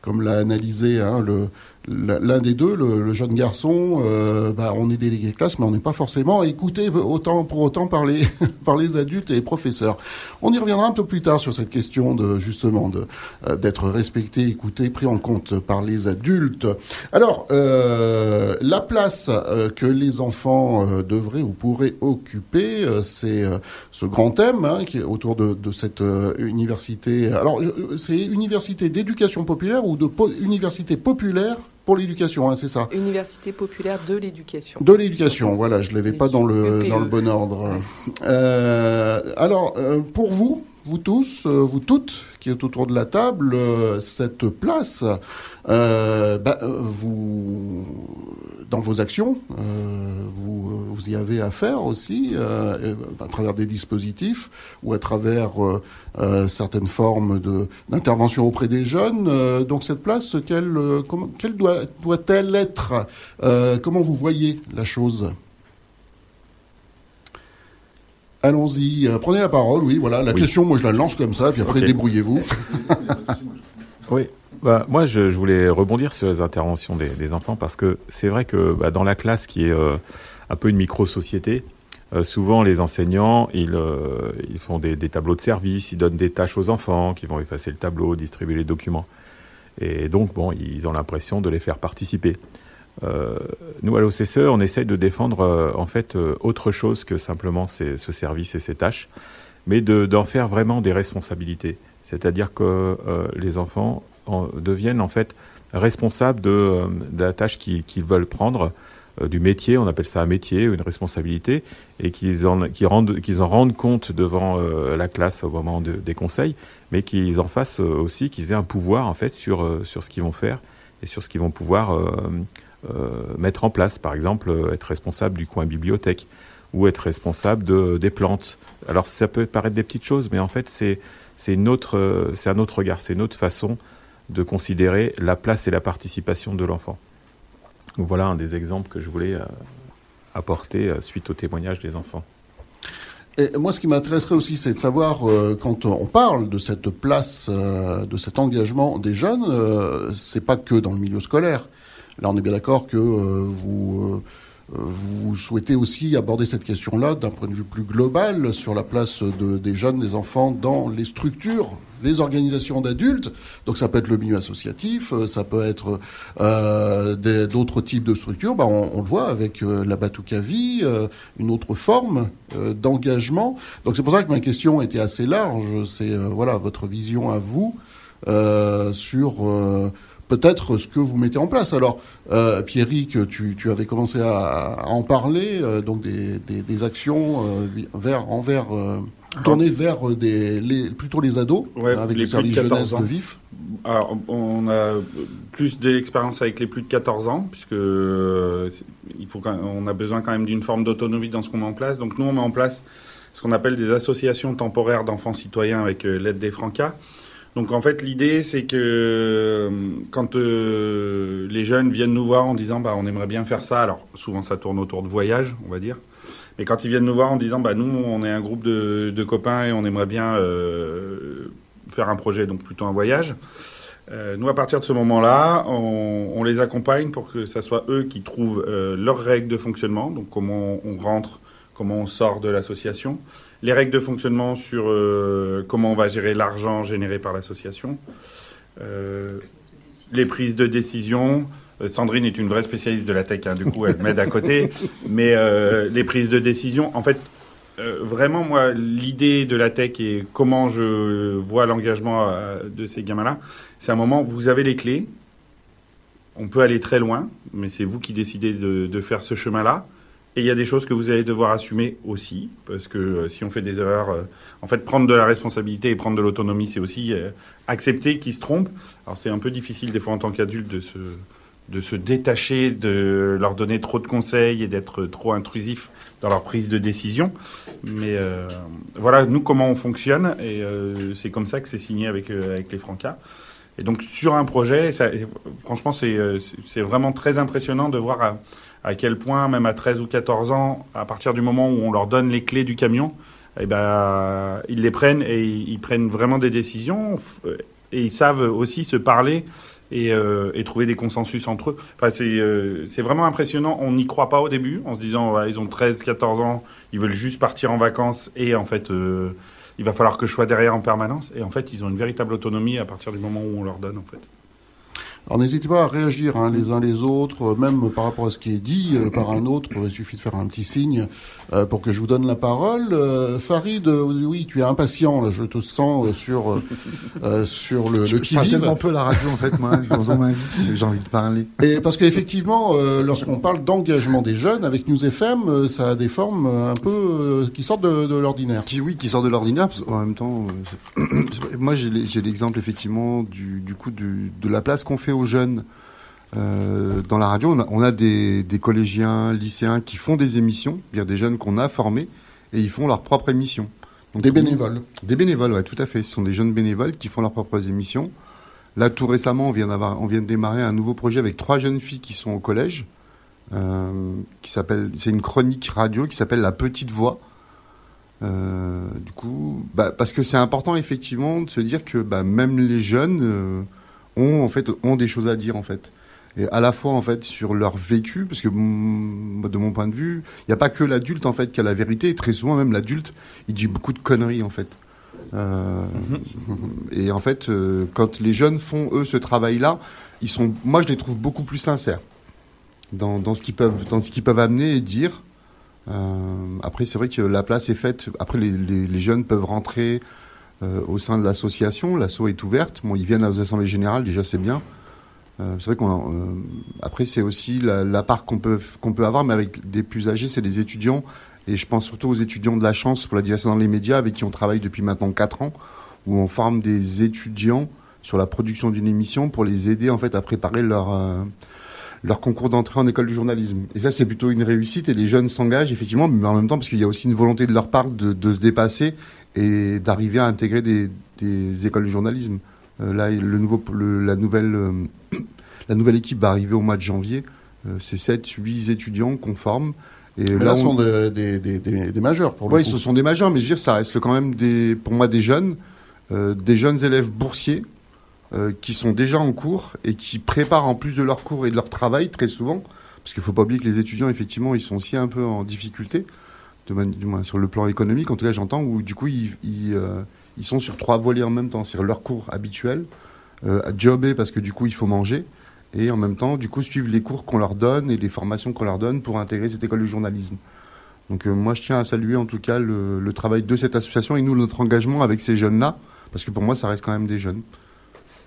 comme l'a analysé hein, le l'un des deux, le, jeune garçon, euh, bah, on est délégué de classe, mais on n'est pas forcément écouté autant pour autant par les par les adultes et les professeurs. On y reviendra un peu plus tard sur cette question de justement de euh, d'être respecté, écouté, pris en compte par les adultes. Alors euh, la place que les enfants devraient ou pourraient occuper, c'est ce grand thème hein, qui est autour de, de cette université. Alors c'est université d'éducation populaire ou de université populaire pour l'éducation, hein, c'est ça Université populaire de l'éducation. De l'éducation, voilà, je ne l'avais pas dans le, dans le bon ordre. Euh, alors, euh, pour vous, vous tous, euh, vous toutes qui êtes autour de la table, euh, cette place, euh, bah, vous, dans vos actions, vous, vous y avez affaire aussi, à travers des dispositifs ou à travers certaines formes d'intervention auprès des jeunes. donc cette place, quelle, quelle doit, doit-elle être? Comment vous voyez la chose? Allons-y, euh, prenez la parole, oui, voilà. La question, moi je la lance comme ça, puis après débrouillez-vous. oui, bah, moi je, voulais rebondir sur les interventions des, enfants parce que c'est vrai que bah, dans la classe qui est euh, un peu une micro-société, euh, souvent les enseignants, ils, ils font des, des, tableaux de service, ils donnent des tâches aux enfants qui vont effacer le tableau, distribuer les documents. Et donc, bon, ils ont l'impression de les faire participer. Euh, nous, à l'OCSE, on essaye de défendre euh, en fait euh, autre chose que simplement ce service et ces tâches, mais d'en faire vraiment des responsabilités. C'est-à-dire que les enfants deviennent en fait responsables de, la tâche qu'ils veulent prendre, du métier, on appelle ça un métier, une responsabilité, et qu'ils en, rendent, qu'ils en rendent compte devant la classe au moment des conseils, mais qu'ils en fassent aussi, qu'ils aient un pouvoir en fait sur, sur ce qu'ils vont faire et sur ce qu'ils vont pouvoir mettre en place. Par exemple, euh, être responsable du coin bibliothèque ou être responsable de, des plantes. Alors ça peut paraître des petites choses, mais en fait c'est c'est c'est un autre regard, c'est une autre façon de considérer la place et la participation de l'enfant. Voilà un des exemples que je voulais euh, apporter suite au témoignage des enfants. Et moi, ce qui m'intéresserait aussi, c'est de savoir, quand on parle de cette place, de cet engagement des jeunes, c'est pas que dans le milieu scolaire. Là, on est bien d'accord que euh, vous, euh, vous souhaitez aussi aborder cette question-là d'un point de vue plus global sur la place de, des jeunes, des enfants dans les structures, les organisations d'adultes. Donc ça peut être le milieu associatif, euh, ça peut être d'autres types de structures. Bah, on, le voit avec la Batukavi, euh, une autre forme d'engagement. Donc c'est pour ça que ma question était assez large. C'est voilà votre vision à vous sur peut-être ce que vous mettez en place. Alors, euh, Pierrick, tu, tu, avais commencé à, en parler, euh, donc des, des, des actions euh, vers, envers, euh, tournées vers des, les, plutôt les ados, avec les le service jeunesse de VIF. Alors, on a plus d'expérience avec les plus de 14 ans, puisque il faut on a besoin quand même d'une forme d'autonomie dans ce qu'on met en place. Donc, nous, on met en place ce qu'on appelle des associations temporaires d'enfants citoyens avec l'aide des Francas. Donc en fait l'idée c'est que euh, quand euh, les jeunes viennent nous voir en disant bah on aimerait bien faire ça, alors souvent ça tourne autour de voyage on va dire, mais quand ils viennent nous voir en disant bah nous on est un groupe de, copains et on aimerait bien euh, faire un projet donc plutôt un voyage, nous à partir de ce moment-là on, on, les accompagne pour que ça soit eux qui trouvent leurs règles de fonctionnement, donc comment on rentre, comment on sort de l'association les règles de fonctionnement sur euh, comment on va gérer l'argent généré par l'association, euh, les prises de décision. Euh, Sandrine est une vraie spécialiste de la tech, hein, du coup elle m'aide à côté, mais les prises de décision, en fait, vraiment moi l'idée de la tech et comment je vois l'engagement de ces gamins-là, c'est un moment où vous avez les clés, on peut aller très loin, mais c'est vous qui décidez de, de faire ce chemin-là. Et il y a des choses que vous allez devoir assumer aussi, parce que euh, si on fait des erreurs, euh, en fait, prendre de la responsabilité et prendre de l'autonomie, c'est aussi euh, accepter qu'ils se trompent. Alors c'est un peu difficile des fois en tant qu'adulte de se de se détacher, de leur donner trop de conseils et d'être trop intrusif dans leur prise de décision. Mais voilà, nous comment on fonctionne et c'est comme ça que c'est signé avec avec les Francas. Et donc sur un projet, ça, franchement, c'est c'est vraiment très impressionnant de voir à quel point, même à 13 ou 14 ans, à partir du moment où on leur donne les clés du camion, eh ben, ils les prennent et ils prennent vraiment des décisions et ils savent aussi se parler et, euh, trouver des consensus entre eux. Enfin, c'est euh, c'est vraiment impressionnant. On n'y croit pas au début en se disant ils ont 13, 14 ans, ils veulent juste partir en vacances et en fait euh, il va falloir que je sois derrière en permanence. Et en fait, ils ont une véritable autonomie à partir du moment où on leur donne en fait. Alors n'hésitez pas à réagir hein, les uns les autres, même par rapport à ce qui est dit euh, par un autre. Il suffit de faire un petit signe euh, pour que je vous donne la parole. Euh, Farid, oui, tu es impatient. Là, je te sens sur sur le, je, le qui vive. un peu la radio en fait, moi. Quand on m'invite, j'ai envie de parler. Et parce qu'effectivement, lorsqu'on parle d'engagement des jeunes avec News FM, ça a des formes un peu qui sortent de, de l'ordinaire. Qui oui, qui sortent de l'ordinaire. En même temps, moi j'ai l'exemple effectivement du, du coup du, de la place qu'on fait aux jeunes euh, dans la radio. On a, des, collégiens, lycéens qui font des émissions, il des jeunes qu'on a formés et ils font leur propre émission. des bénévoles. Des bénévoles, ouais, tout à fait. Ce sont des jeunes bénévoles qui font leurs propres émissions. Là, tout récemment, on vient d'avoir, on vient de démarrer un nouveau projet avec trois jeunes filles qui sont au collège, euh, qui s'appelle, c'est une chronique radio qui s'appelle La Petite Voix. Euh, du coup, bah, parce que c'est important effectivement de se dire que bah, même les jeunes ont en fait ont des choses à dire en fait et à la fois en fait sur leur vécu parce que mm, de mon point de vue il n'y a pas que l'adulte en fait qui a la vérité et très souvent même l'adulte il dit beaucoup de conneries en fait euh, et en fait euh, quand les jeunes font eux ce travail là ils sont moi je les trouve beaucoup plus sincères dans, dans ce qu'ils peuvent, dans ce qu'ils peuvent amener et dire. Euh, après, c'est vrai que la place est faite. Après, les, les, les jeunes peuvent rentrer au sein de l'association. L'asso est ouverte. Ils viennent aux assemblées générales, déjà c'est bien. Euh, c'est vrai qu'on. Euh, après, c'est aussi la, part qu'on peut peut avoir, mais avec des plus âgés, c'est les étudiants. Et je pense surtout aux étudiants de la chance pour la direction dans les médias, avec qui on travaille depuis maintenant 4 ans, où on forme des étudiants sur la production d'une émission pour les aider en fait à préparer leur euh, leur concours d'entrée en école du journalisme. Et ça, c'est plutôt une réussite et les jeunes s'engagent effectivement, mais en même temps parce qu'il y a aussi une volonté de leur part de se dépasser et d'arriver à intégrer des, des, écoles du journalisme. Euh, là, le nouveau, le, la nouvelle euh, la nouvelle équipe va arriver au mois de janvier. Euh, c'est 7, 8 étudiants qu'on forme. Et mais là, ce sont des, des, des, des, majeurs pour Oui, ce sont des majeurs, mais je veux dire, ça reste quand même des, pour moi des jeunes, euh, des jeunes élèves boursiers qui sont déjà en cours et qui préparent en plus de leur cours et de leur travail très souvent, parce qu'il faut pas oublier que les étudiants, effectivement, ils sont aussi un peu en difficulté, du moins sur le plan économique, en tout cas j'entends, où du coup ils, ils, euh, sont sur trois volets en même temps, c'est leur cours habituel, euh, jobber parce que du coup il faut manger, et en même temps, du coup, suivre les cours qu'on leur donne et les formations qu'on leur donne pour intégrer cette école de journalisme. Donc euh, moi, je tiens à saluer en tout cas le, travail de cette association et nous, notre engagement avec ces jeunes-là, parce que pour moi, ça reste quand même des jeunes.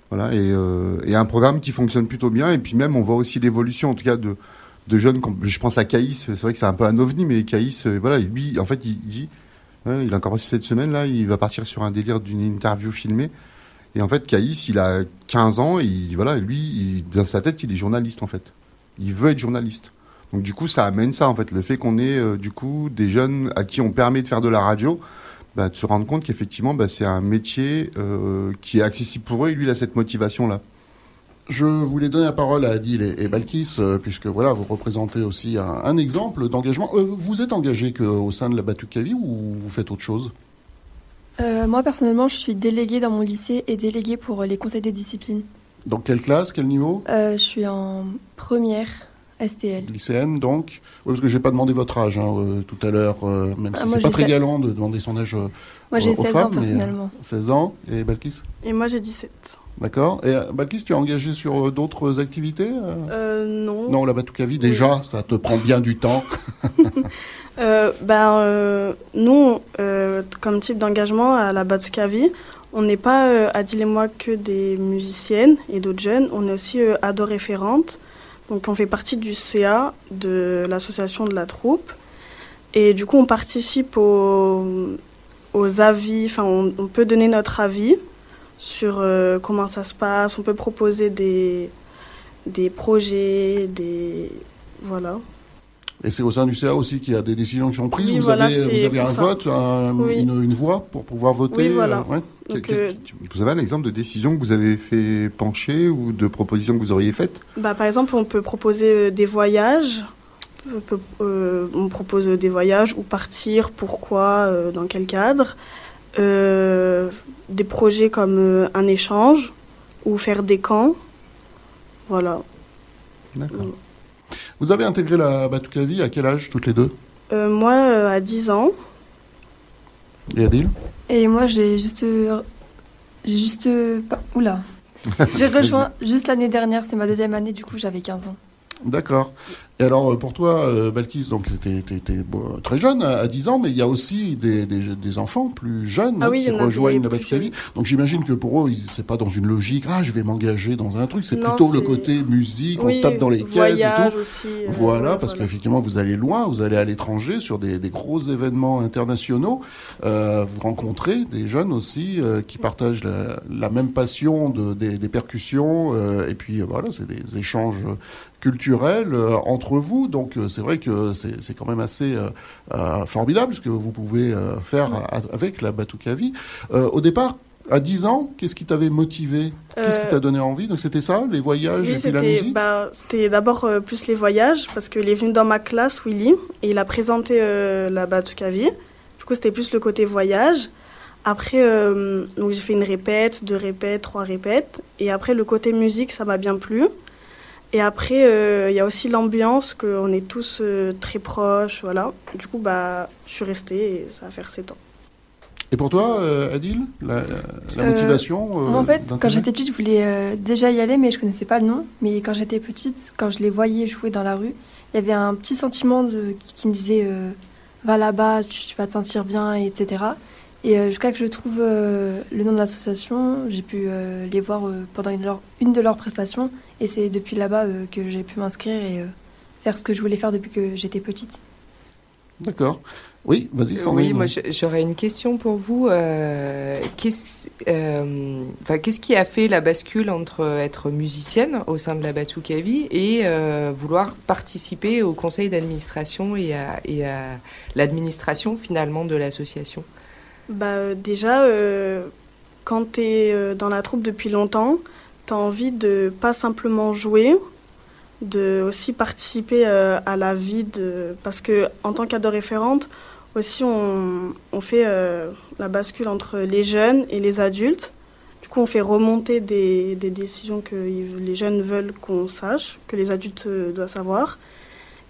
Voilà, et, euh, et un programme qui fonctionne plutôt bien. Et puis même, on voit aussi l'évolution, en tout cas, de, de jeunes. Je pense à Caïs, c'est vrai que c'est un peu un ovni, mais Caïs, euh, voilà, lui, en fait, il dit, ouais, il a encore cette semaine-là, il va partir sur un délire d'une interview filmée. Et en fait, Caïs, il a 15 ans et il, voilà, lui, dans sa tête, il est journaliste en fait. Il veut être journaliste. Donc du coup, ça amène ça en fait, le fait qu'on ait euh, du coup des jeunes à qui on permet de faire de la radio, bah, de se rendre compte qu'effectivement, bah, c'est un métier euh, qui est accessible pour eux et lui, il a cette motivation là. Je voulais donner la parole à Adil et, et Balkis, euh, puisque voilà, vous représentez aussi un, un exemple d'engagement. Euh, vous êtes engagé qu'au sein de la Batucavi ou vous faites autre chose? Euh, moi, personnellement, je suis déléguée dans mon lycée et déléguée pour les conseils de discipline. Dans quelle classe, quel niveau? Euh, Je suis en première STL. Lycéenne, donc Oui, parce que j'ai pas demandé votre âge hein, euh, tout à l'heure, euh, même Ah, si c'est pas très galant de demander son âge euh, Moi, j'ai aux 16 ans, mais, personnellement. 16 ans, et Balkis? Et moi, j'ai 17. D'accord. Et euh, Balkis, tu es engagé sur euh, d'autres activités euh non. Non, la Batucavi, déjà, ça te prend bien du temps. Euh, ben, euh, nous, comme type d'engagement à la Batsukavi, on n'est pas, Adil et moi, que des musiciennes et d'autres jeunes. On est aussi euh, ado référentes. Donc, on fait partie du CA de l'association de la troupe. Et du coup, on participe aux, aux avis, enfin, on, on peut donner notre avis sur euh, comment ça se passe. On peut proposer des, des projets, des. Voilà. Et c'est au sein du CA aussi qu'il y a des décisions qui sont prises. Oui, vous, voilà, avez, c'est vous avez un ça. vote, un- Oui. une, une voix pour pouvoir voter Oui, voilà. euh, ouais. Donc, Quel- euh, Vous avez un exemple de décision que vous avez fait pencher ou de proposition que vous auriez faite? Bah, par exemple, on peut proposer euh, des voyages. On, peut- euh, on propose des voyages ou partir, pourquoi, euh, dans quel cadre. Euh, des projets comme euh, un échange ou faire des camps. Voilà. D'accord. Vous avez intégré la Batucavi à quel âge, toutes les deux? Euh, moi, euh, à 10 ans. Et Adil? Et moi, j'ai juste. euh, J'ai juste. pas- Oula. J'ai rejoint juste l'année dernière, c'est ma deuxième année, du coup, j'avais 15 ans. D'accord. Et alors, euh, pour toi, euh, Balkis, donc bon, très jeune, à à 10 ans, mais il y a aussi des, des, des enfants plus jeunes Ah oui, qui rejoignent la Batucavi. Donc j'imagine que pour eux, c'est pas dans une logique, ah, je vais m'engager dans un truc, c'est plutôt le côté musique, Oui, on tape dans les caisses et tout. aussi, euh, voilà, parce voilà. qu'effectivement, vous allez loin, vous allez à l'étranger sur des, des gros événements internationaux. Euh, vous rencontrez des jeunes aussi euh, qui partagent la, la même passion de, des, percussions. euh, et puis voilà, c'est des échanges culturels euh, vous. Donc euh, c'est vrai que c'est c'est quand même assez euh, euh, formidable ce que vous pouvez faire avec la Batucavi. Euh, au départ, à 10 ans, qu'est-ce qui t'avait motivé? Qu'est-ce qui t'a donné envie? Donc c'était ça, les voyages Oui, et puis la musique? bah, c'était d'abord euh, plus les voyages, parce qu'il est venu dans ma classe, Willy, et il a présenté euh, la Batucavi. Du coup, c'était plus le côté voyage. Après, euh, donc j'ai fait une répète, deux répètes, trois répètes. Et après, le côté musique, ça m'a bien plu. Et après, euh, il y a aussi l'ambiance, qu'on est tous euh, très proches, voilà. Du coup, bah, je suis restée et ça va faire sept ans. Et pour toi, Adil, la, motivation Moi, En fait, quand j'étais petite, je voulais déjà y aller, mais je connaissais pas le nom. Mais quand j'étais petite, quand je les voyais jouer dans la rue, il y avait un petit sentiment de, qui, me disait va là-bas, tu, vas te sentir bien, etc. Et euh, jusqu'à que je trouve euh, le nom de l'association, j'ai pu euh, les voir pendant une, une, de leurs prestations. Et c'est depuis là-bas que j'ai pu m'inscrire et faire ce que je voulais faire depuis que j'étais petite. D'accord. Oui, vas-y, Oui, moi j'aurais une question pour vous. Qu'est-ce qu'est-ce qui a fait la bascule entre être musicienne au sein de la Batukavi et vouloir participer au conseil d'administration et à, et à l'administration finalement de l'association? Bah, euh, Déjà, euh, quand tu es euh, dans la troupe depuis longtemps, tu as envie de pas simplement jouer, de aussi participer à la vie de... Parce que en tant référente aussi on, on fait la bascule entre les jeunes et les adultes. Du coup, on fait remonter des, des décisions que les jeunes veulent qu'on sache, que les adultes doivent savoir.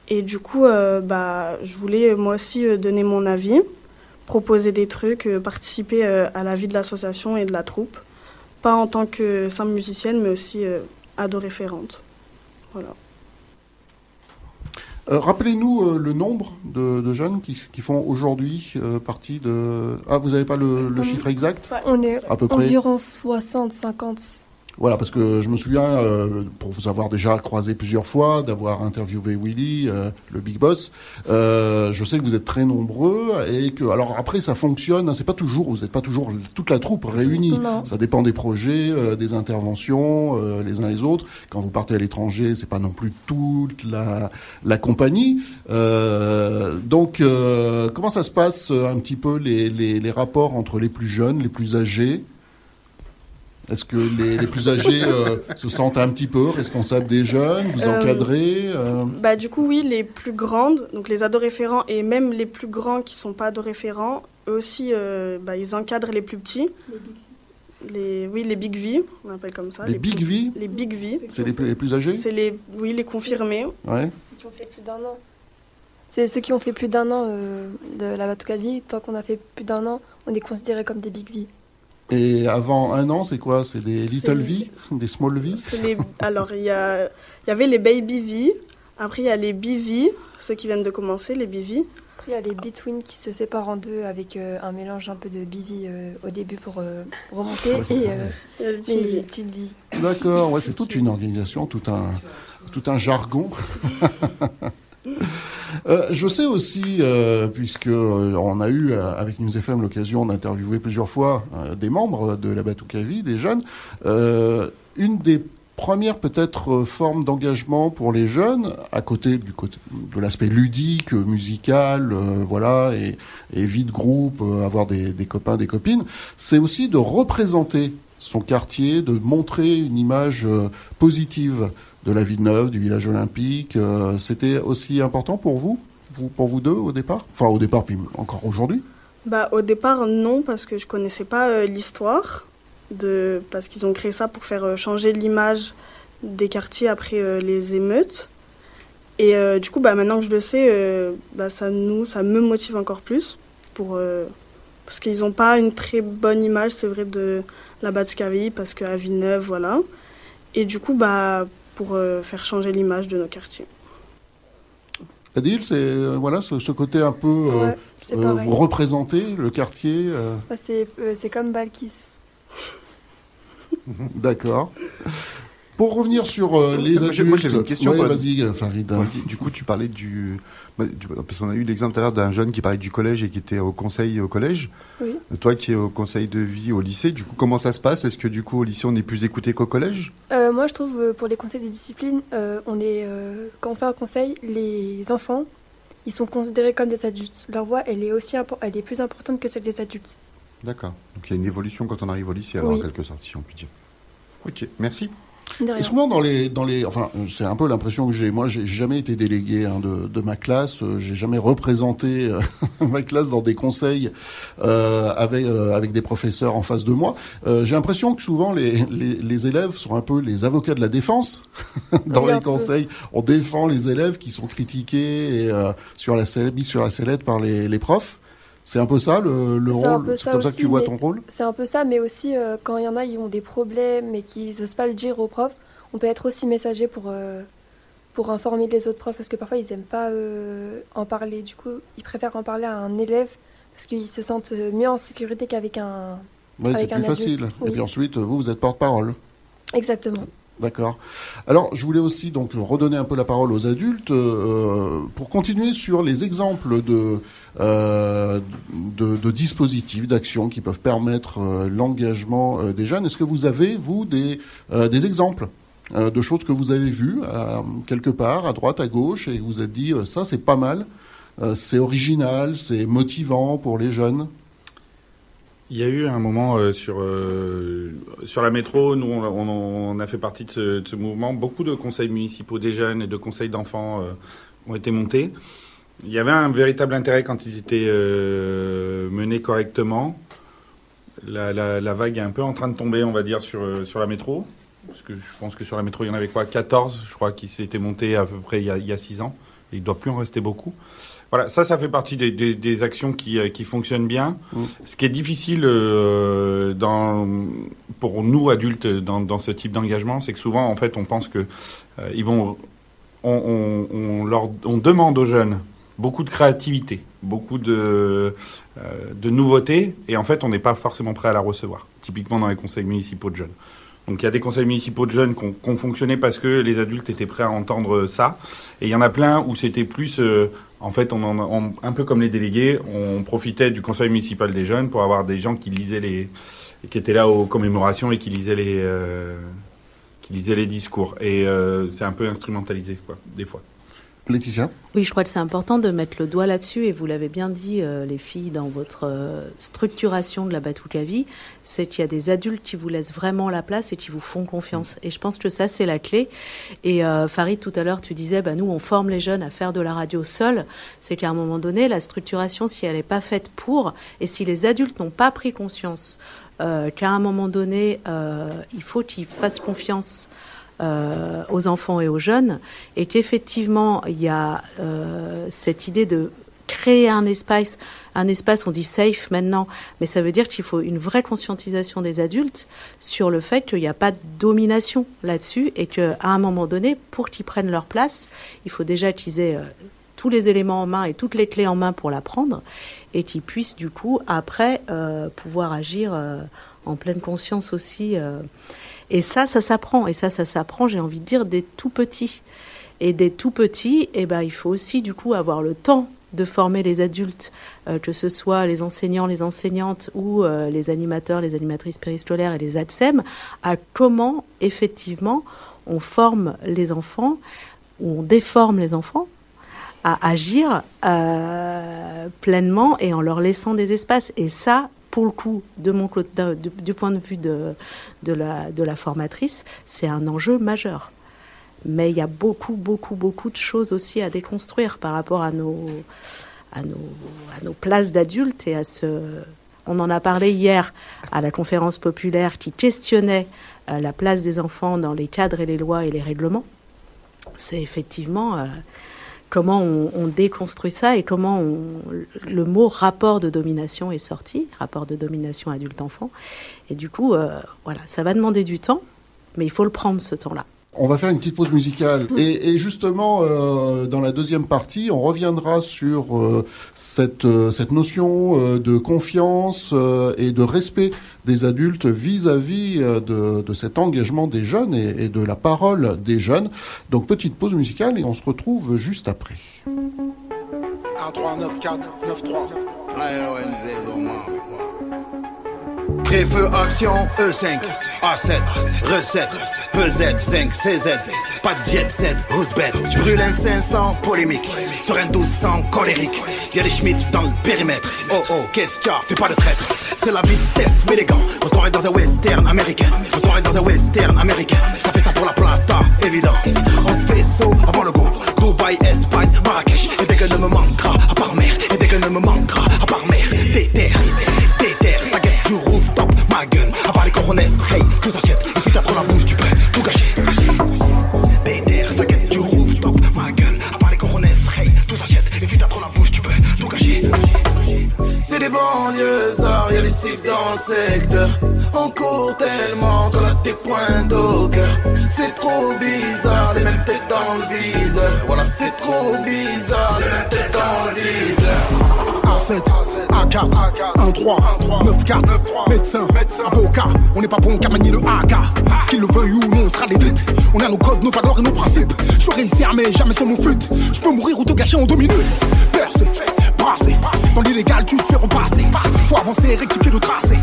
Et du coup, bah, je voulais moi aussi donner mon avis proposer des trucs, euh, participer euh, à la vie de l'association et de la troupe. Pas en tant que simple musicienne, mais aussi euh, ado référente. Voilà. Rappelez-nous le nombre de, jeunes qui, font aujourd'hui partie de... Ah, vous n'avez pas le, chiffre exact? On est à peu environ 60, 50 voilà, parce que je me souviens, euh, pour vous avoir déjà croisé plusieurs fois, d'avoir interviewé Willy, euh, le big boss, euh, je sais que vous êtes très nombreux et que, alors après, ça fonctionne. Hein, c'est pas toujours, vous n'êtes pas toujours toute la troupe réunie. Ça dépend des projets, des interventions, les uns les autres. Quand vous partez à l'étranger, c'est pas non plus toute la, la compagnie. donc, comment ça se passe un petit peu les, les, les rapports entre les plus jeunes, les plus âgés? Est-ce que les, plus âgés euh, se sentent un petit peu? Responsables des jeunes? Vous euh, encadrez euh? bah, Du coup, oui, les plus grandes, donc les ados-référents et même les plus grands qui ne sont pas ados-référents, eux aussi, bah, ils encadrent les plus petits. Les, oui, les Big V, on appelle comme ça. Les, Big V? Les Big V. C'est les, les, plus âgés? C'est les, oui, les confirmés. Ouais. Ceux qui ont fait plus d'un an. C'est ceux qui ont fait plus d'un an de la Batukavi. Tant qu'on a fait plus d'un an, on est considéré comme des Big V. Et avant un an, c'est quoi? C'est des Little V? Des Small V? Alors, il y, a... y avait les Baby V. Après, il y a les BV, ceux qui viennent de commencer, les BV. Après, il y a les Between qui se séparent en deux avec euh, un mélange un peu de BV euh, au début pour euh, remonter et, les Teen V. D'accord, ouais, c'est toute une organisation, tout un, tout un jargon. Euh, je sais aussi, euh, puisque euh, on a eu avec News FM l'occasion d'interviewer plusieurs fois des membres de la Batukavi, des jeunes, une des premières peut-être formes d'engagement pour les jeunes, à côté du côté de l'aspect ludique, musical, voilà, et, et, vie de groupe, avoir des, copains, des copines, c'est aussi de représenter son quartier, de montrer une image positive de la ville neuve, du village olympique. Euh, c'était aussi important pour vous, pour vous deux au départ? Enfin au départ, puis encore aujourd'hui? Bah, Au départ, non, parce que je ne connaissais pas euh, l'histoire, de... parce qu'ils ont créé ça pour faire euh, changer l'image des quartiers après les émeutes. Et du coup, bah, maintenant que je le sais, bah, ça, nous, ça me motive encore plus, pour, parce qu'ils n'ont pas une très bonne image, c'est vrai, de la Batsukavi, parce qu'à Villeneuve, voilà. Et du coup, bah, pour euh, faire changer l'image de nos quartiers. Adil, c'est euh, voilà ce, côté un peu euh, vous représentez le quartier. Bah, c'est comme Balkis. D'accord. Pour revenir sur euh, les adultes... Moi, j'avais une question. vas-y, euh, Farid. du coup, tu parlais du... Parce qu'on a eu l'exemple tout à l'heure d'un jeune qui parlait du collège et qui était au conseil au collège. Oui. Toi qui es au conseil de vie au lycée, du coup, comment ça se passe? Est-ce que du coup, au lycée, on est plus écouté qu'au collège? Euh, Moi, je trouve, pour les conseils de discipline, on est, quand on fait un conseil, les enfants, ils sont considérés comme des adultes. Leur voix, elle est, aussi elle est plus importante que celle des adultes. D'accord. Donc il y a une évolution quand on arrive au lycée, alors, en quelque sorte, si on peut dire. Ok, merci. Et souvent dans les, dans les, enfin, c'est un peu l'impression que j'ai. Moi, j'ai jamais été délégué hein, de, de, ma classe. Euh, j'ai jamais représenté euh, ma classe dans des conseils euh, avec euh, avec des professeurs en face de moi. j'ai l'impression que souvent les, les, les, élèves sont un peu les avocats de la défense dans les conseils. On défend les élèves qui sont critiqués et, sur la sur la sellette par les, les profs. C'est un peu ça le, le rôle C'est comme ça que tu vois ton rôle? C'est un peu ça, mais aussi quand il y en a, ils ont des problèmes et qu'ils n'osent pas le dire aux profs, on peut être aussi messager pour, pour informer les autres profs, parce que parfois ils n'aiment pas en parler. Du coup, ils préfèrent en parler à un élève parce qu'ils se sentent mieux en sécurité qu'avec un. Oui, c'est plus facile. Et puis ensuite, vous, vous êtes porte-parole. Exactement. D'accord. Alors, je voulais aussi donc redonner un peu la parole aux adultes euh, pour continuer sur les exemples de, euh, de, dispositifs, d'actions qui peuvent permettre euh, l'engagement des jeunes. Est-ce que vous avez, vous, des, des exemples de choses que vous avez vues quelque part, à droite, à gauche, et vous vous êtes dit, ça, c'est pas mal, c'est original, c'est motivant pour les jeunes? Il y a eu un moment euh, sur euh, sur la métro, nous on, on, a fait partie de ce, de ce, mouvement. Beaucoup de conseils municipaux des jeunes et de conseils d'enfants euh, ont été montés. Il y avait un véritable intérêt quand ils étaient menés correctement. La, la, la, vague est un peu en train de tomber, on va dire, sur sur la métro, parce que je pense que sur la métro il y en avait quoi, 14, je crois, qui s'étaient montés à peu près il y a, il y a 6 ans. Il doit plus en rester beaucoup. Voilà, ça, ça fait partie des, des, des actions qui, euh, qui fonctionnent bien. Mm. Ce qui est difficile euh, dans, pour nous adultes dans, dans ce type d'engagement, c'est que souvent, en fait, on pense que euh, ils vont, on, on, on, leur, on demande aux jeunes beaucoup de créativité, beaucoup de, euh, de nouveautés, et en fait, on n'est pas forcément prêt à la recevoir. Typiquement dans les conseils municipaux de jeunes. Donc il y a des conseils municipaux de jeunes qui ont, fonctionné parce que les adultes étaient prêts à entendre ça. Et il y en a plein où c'était plus, euh, en fait, on, en, un peu comme les délégués, on profitait du conseil municipal des jeunes pour avoir des gens qui lisaient les, qui étaient là aux commémorations et qui lisaient les, euh, qui lisaient les discours. Et euh, c'est un peu instrumentalisé, quoi, des fois. Laetitia Oui, je crois que c'est important de mettre le doigt là-dessus, et vous l'avez bien dit, euh, les filles, dans votre euh, structuration de la Batoukavie, c'est qu'il y a des adultes qui vous laissent vraiment la place et qui vous font confiance. Et je pense que ça, c'est la clé. Et euh, Farid, tout à l'heure, tu disais, bah, nous, on forme les jeunes à faire de la radio seul. C'est qu'à un moment donné, la structuration, si elle n'est pas faite pour, et si les adultes n'ont pas pris conscience qu'à un moment donné, il faut qu'ils fassent confiance euh, aux enfants et aux jeunes, et qu'effectivement, il y a euh, cette idée de créer un espace, un espace, on dit safe maintenant, mais ça veut dire qu'il faut une vraie conscientisation des adultes sur le fait qu'il n'y a pas de domination là-dessus et qu'à un moment donné, pour qu'ils prennent leur place, il faut déjà qu'ils aient euh, tous les éléments en main et toutes les clés en main pour l'apprendre et qu'ils puissent du coup après euh, pouvoir agir euh, en pleine conscience aussi. Et ça, ça s'apprend. Et ça, ça s'apprend, j'ai envie de dire, des tout petits. Et des tout petits, eh ben, il faut aussi, du coup, avoir le temps de former les adultes, euh, que ce soit les enseignants, les enseignantes ou euh, les animateurs, les animatrices périscolaires et les ADSEM, à comment, effectivement, on forme les enfants, ou on déforme les enfants à agir euh, pleinement et en leur laissant des espaces. Et ça, pour le coup, de mon du point de vue de, de, la, de formatrice, c'est un enjeu majeur. Mais il y a beaucoup, beaucoup, beaucoup de choses aussi à déconstruire par rapport à nos places d'adultes et à ce. On en a parlé hier à la conférence populaire qui questionnait euh, la place des enfants dans les cadres et les lois et les règlements. C'est effectivement. Euh, comment on, déconstruit ça et comment le mot rapport de domination est sorti, rapport de domination adulte-enfant. Et du coup, euh, voilà, ça va demander du temps, mais il faut le prendre ce temps-là. On va faire une petite pause musicale et, justement euh, dans la deuxième partie, on reviendra sur euh, cette euh, cette notion de confiance et de respect des adultes vis-à-vis de, de, cet engagement des jeunes et, de la parole des jeunes. Donc petite pause musicale et on se retrouve juste après. 1 3 9 4 9 3 Préfeu action E5 A7 recette PZ 5 CZ Pas de jet set Roosbet Je brûle un 500 polémique. Sur un 1200 colérique. Y'a les Schmitt dans le périmètre. Oh oh qu'est-ce que Fais pas de traître. C'est la vitesse mais les gants. On se croirait dans un western américain. On se croirait dans un western américain. Ça fait ça pour la plata évident. On se fait saut avant le go Dubaï, Espagne, Marrakech. Et dès que ne me manquera à part mer. Et dès que ne me manquera à part mer. Déter, déter, Hey, tout Et si t'as trop la bouche tu peux tout gâcher les tout gâcher banlieusards, dans le secteur. On court tellement qu'on a des points au cœur. C'est trop bizarre, les mêmes têtes dans le viseur. Voilà, c'est trop bizarre, les mêmes têtes dans le viseur. A7, A4, 1-3, 9-4, médecin, avocat. On n'est pas bon qu'à manier le AK. Qu'il le veuille ou non, on sera l'élite. On a nos codes, nos valeurs et nos principes. Je veux réussir, mais jamais sans mon fut. Je peux mourir ou te gâcher en deux minutes. Percé, brassé. Dans l'illégal, tu te fais repasser. Faut avancer, rectifier le tracé.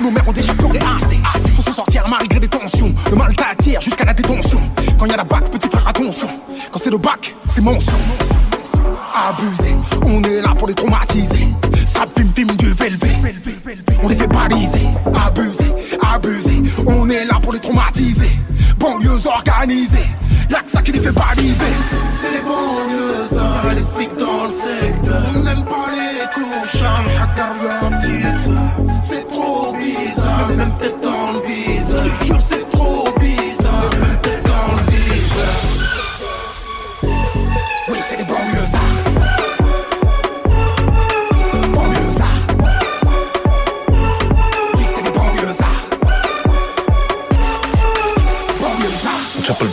Nos mères ont déjà pleuré assez. Faut se sortir malgré des tensions. Le mal t'attire jusqu'à la détention. Quand y a la bac, petit frère, attention. Quand c'est le bac, c'est mention abusé. On est là pour les traumatiser. Ça film, film du velvet. On les fait baliser, abuser, abuser. On est là pour les traumatiser. Banlieues organisées. Y'a que ça qui les fait baliser. C'est les banlieues, ça, les flics dans le secteur. On n'aime pas les clochards. Regarde la petite C'est trop bizarre,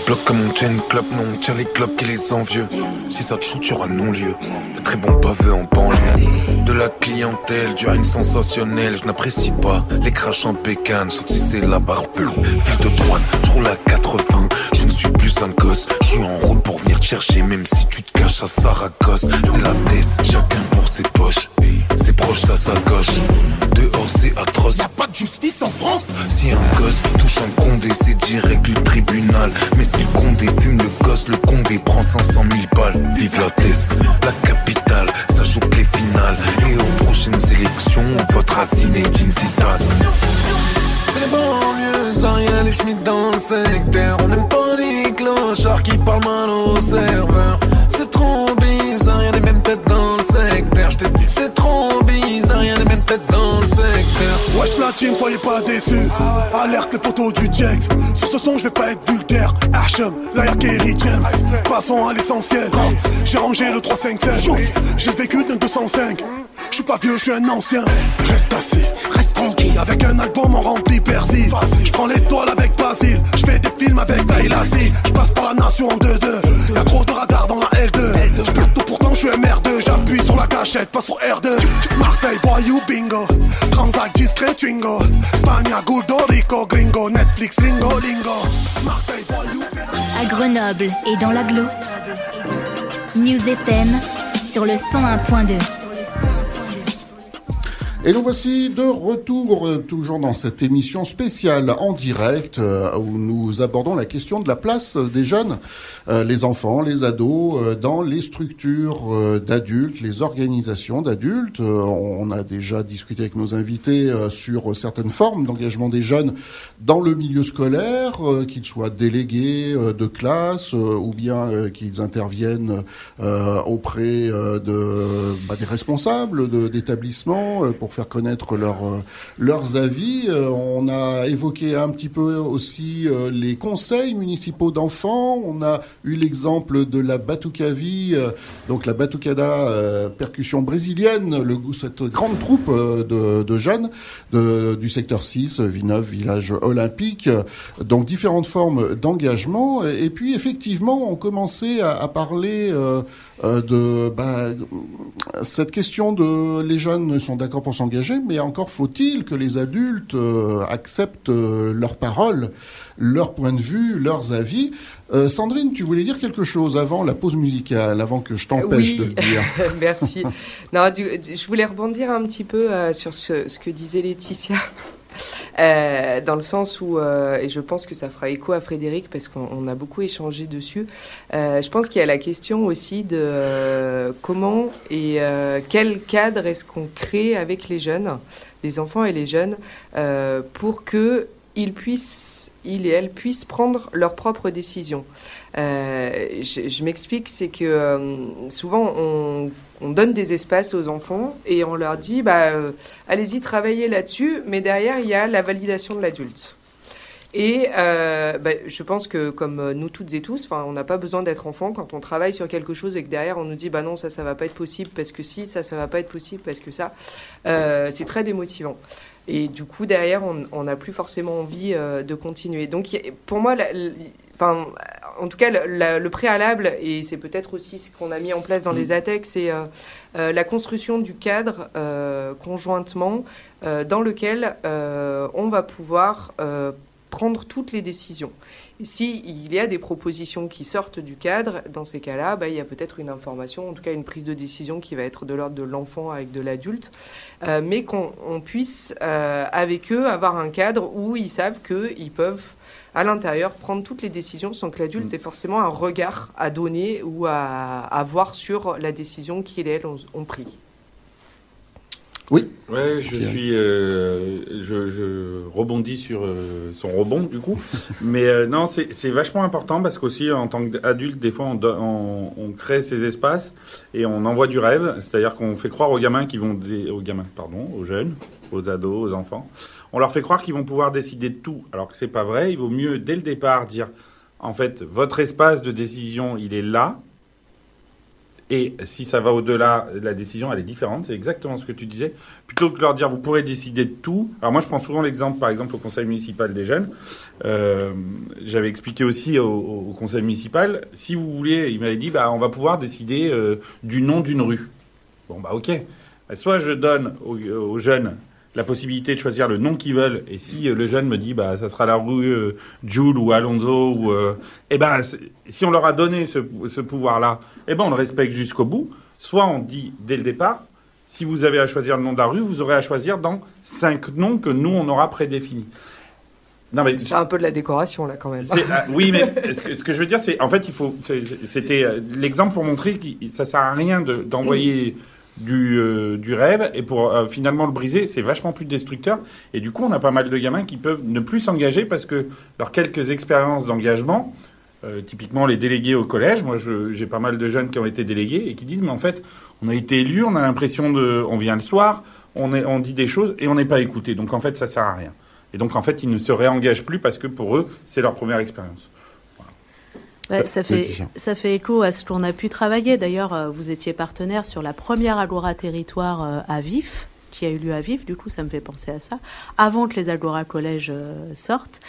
Bloc comme on une club, non, on tient les clubs qui les envieux. Si ça te shoot, tu auras non-lieu. Très bon pavé en banlieue. De la clientèle, du une sensationnelle. Je n'apprécie pas les crashs en bécane, sauf si c'est la barbe. Fil de droite, je roule à 80. Je plus un gosse. Je suis en route pour venir te chercher, même si tu te caches à Saragosse. C'est la tête, chacun pour ses poches. C'est proche, ça s'acoche. Dehors, c'est atroce. Y'a pas de justice en France. Si un gosse touche un condé, c'est direct le tribunal. Mais si le condé fume le gosse, le condé prend 500 000 balles. Vive la thèse, la capitale, ça joue que les finales. Et aux prochaines élections, on votera Zinedine Zidane. C'est les banlieues, ça rien les schmitts dans le secteur. On n'aime pas les clochards qui parlent mal aux serveurs. C'est trop bizarre, y'a les mêmes têtes dans le secteur. Je te dis, c'est trop dans le secteur. Wesh la team, soyez pas déçus. Alerte les poteaux du Jex. Sur ce son, je vais pas être vulgaire. Hashem, là y'a Kerry James. Passons à l'essentiel. J'ai rangé le 357. J'ai vécu d'un 205. Je suis pas vieux, je suis un ancien. Reste assis, reste tranquille. Avec un album en rempli persil. Je prends l'étoile avec Basile. Je fais des films avec Dailassi. Je passe par la nation en 2-2. Y'a trop de radars dans la L2. J'plutôt pourtant je suis MR2. J'appuie sur la gâchette, pas sur R2. Marseille, voyou, bingo. Transac, discret, twingo. Spagna, Guldo, Rico, gringo. Netflix, lingo, lingo. Marseille, voyou, À Grenoble et dans l'agglo. News FM sur le 101.2. Et nous voici de retour, euh, toujours dans cette émission spéciale en direct, euh, où nous abordons la question de la place des jeunes, euh, les enfants, les ados, dans les structures d'adultes, les organisations d'adultes. On a déjà discuté avec nos invités sur certaines formes d'engagement des jeunes dans le milieu scolaire, qu'ils soient délégués de classe ou bien qu'ils interviennent auprès bah, des responsables d'établissements pour faire connaître leur, euh, leurs avis. Euh, on a évoqué un petit peu aussi euh, les conseils municipaux d'enfants. On a eu l'exemple de la Batucavi, donc la Batucada percussion brésilienne, le, cette grande troupe de, de jeunes du secteur 6, Villeneuve, village olympique. Donc différentes formes d'engagement. Et, puis effectivement, on commençait à, parler euh, de bah, cette question de les jeunes sont d'accord pour s'engager, mais encore faut-il que les adultes euh, acceptent euh, leurs paroles, leur point de vue, leurs avis. Sandrine, tu voulais dire quelque chose avant la pause musicale, avant que je t'empêche Oui. de le dire. Merci. Non, du- du- je voulais rebondir un petit peu sur ce, ce que disait Laetitia. Euh, dans le sens où, euh, et je pense que ça fera écho à Frédéric parce qu'on on a beaucoup échangé dessus, euh, je pense qu'il y a la question aussi de comment et quel cadre est-ce qu'on crée avec les jeunes, les enfants et les jeunes, pour que ils puissent, ils et elles puissent prendre leurs propres décisions. Euh, je m'explique, c'est que euh, souvent on, on donne des espaces aux enfants et on leur dit bah, euh, allez-y, travaillez là-dessus, mais derrière il y a la validation de l'adulte. Et bah, je pense que comme nous toutes et tous, on n'a pas besoin d'être enfant quand on travaille sur quelque chose et que derrière on nous dit bah non ça ça va pas être possible parce que si ça ça va pas être possible parce que ça, c'est très démotivant. Et du coup derrière on n'a plus forcément envie de continuer. Donc pour moi, enfin en tout cas, le, préalable, et c'est peut-être aussi ce qu'on a mis en place dans les mm. ATEC, c'est euh, euh, la construction du cadre euh, conjointement dans lequel on va pouvoir prendre toutes les décisions. S'il il y a des propositions qui sortent du cadre, dans ces cas-là, bah, il y a peut-être une information, en tout cas une prise de décision qui va être de l'ordre de l'enfant avec de l'adulte, mais qu'on puisse, avec eux, avoir un cadre où ils savent qu'ils peuvent à l'intérieur, prendre toutes les décisions sans que l'adulte mm. ait forcément un regard à donner ou à, avoir sur la décision qu'il et elle ont, pris. Oui. Ouais, je suis, euh, je, rebondis sur euh, son rebond du coup, mais euh, non, c'est vachement important parce qu'aussi en tant qu'adulte, des fois, on, on, crée ces espaces et on envoie du rêve, c'est-à-dire qu'on fait croire aux gamins qui vont, aux gamins, pardon, aux jeunes, aux ados, aux enfants, on leur fait croire qu'ils vont pouvoir décider de tout, alors que c'est pas vrai. Il vaut mieux dès le départ dire, en fait, votre espace de décision, il est là. Et si ça va au-delà, la décision, elle est différente. C'est exactement ce que tu disais. Plutôt que de leur dire, vous pourrez décider de tout. Alors moi, je prends souvent l'exemple, par exemple, au conseil municipal des jeunes. Euh, j'avais expliqué aussi au, conseil municipal, si vous voulez, il m'avait dit, bah, on va pouvoir décider euh, du nom d'une rue. Bon, bah ok. Soit je donne aux jeunes la possibilité de choisir le nom qu'ils veulent. Et si euh, le jeune me dit, bah, ça sera la rue euh, Jules ou Alonso, ou, euh, eh ben, si on leur a donné ce, pouvoir-là, eh ben, on le respecte jusqu'au bout. Soit on dit dès le départ, si vous avez à choisir le nom de la rue, vous aurez à choisir dans cinq noms que nous, on aura prédéfinis. Non, mais c'est un peu de la décoration là quand même. Ah, oui, mais ce que, ce que, je veux dire, c'est en fait, il faut. C'était l'exemple pour montrer que ça sert à rien d'envoyer du, euh, du rêve et pour euh, finalement le briser, c'est vachement plus destructeur. Et du coup, on a pas mal de gamins qui peuvent ne plus s'engager parce que leurs quelques expériences d'engagement, euh, typiquement les délégués au collège, moi j'ai pas mal de jeunes qui ont été délégués et qui disent mais en fait, on a été élus, on a l'impression de, on vient le soir, on, est, on dit des choses et on n'est pas écouté. Donc en fait, ça sert à rien. Et donc en fait, ils ne se réengagent plus parce que pour eux, c'est leur première expérience. Ouais, ça, fait, ça fait écho à ce qu'on a pu travailler. D'ailleurs, euh, vous étiez partenaire sur la première Agora Territoire euh, à Vif, qui a eu lieu à Vif, du coup, ça me fait penser à ça, avant que les Agora Collèges euh, sortent.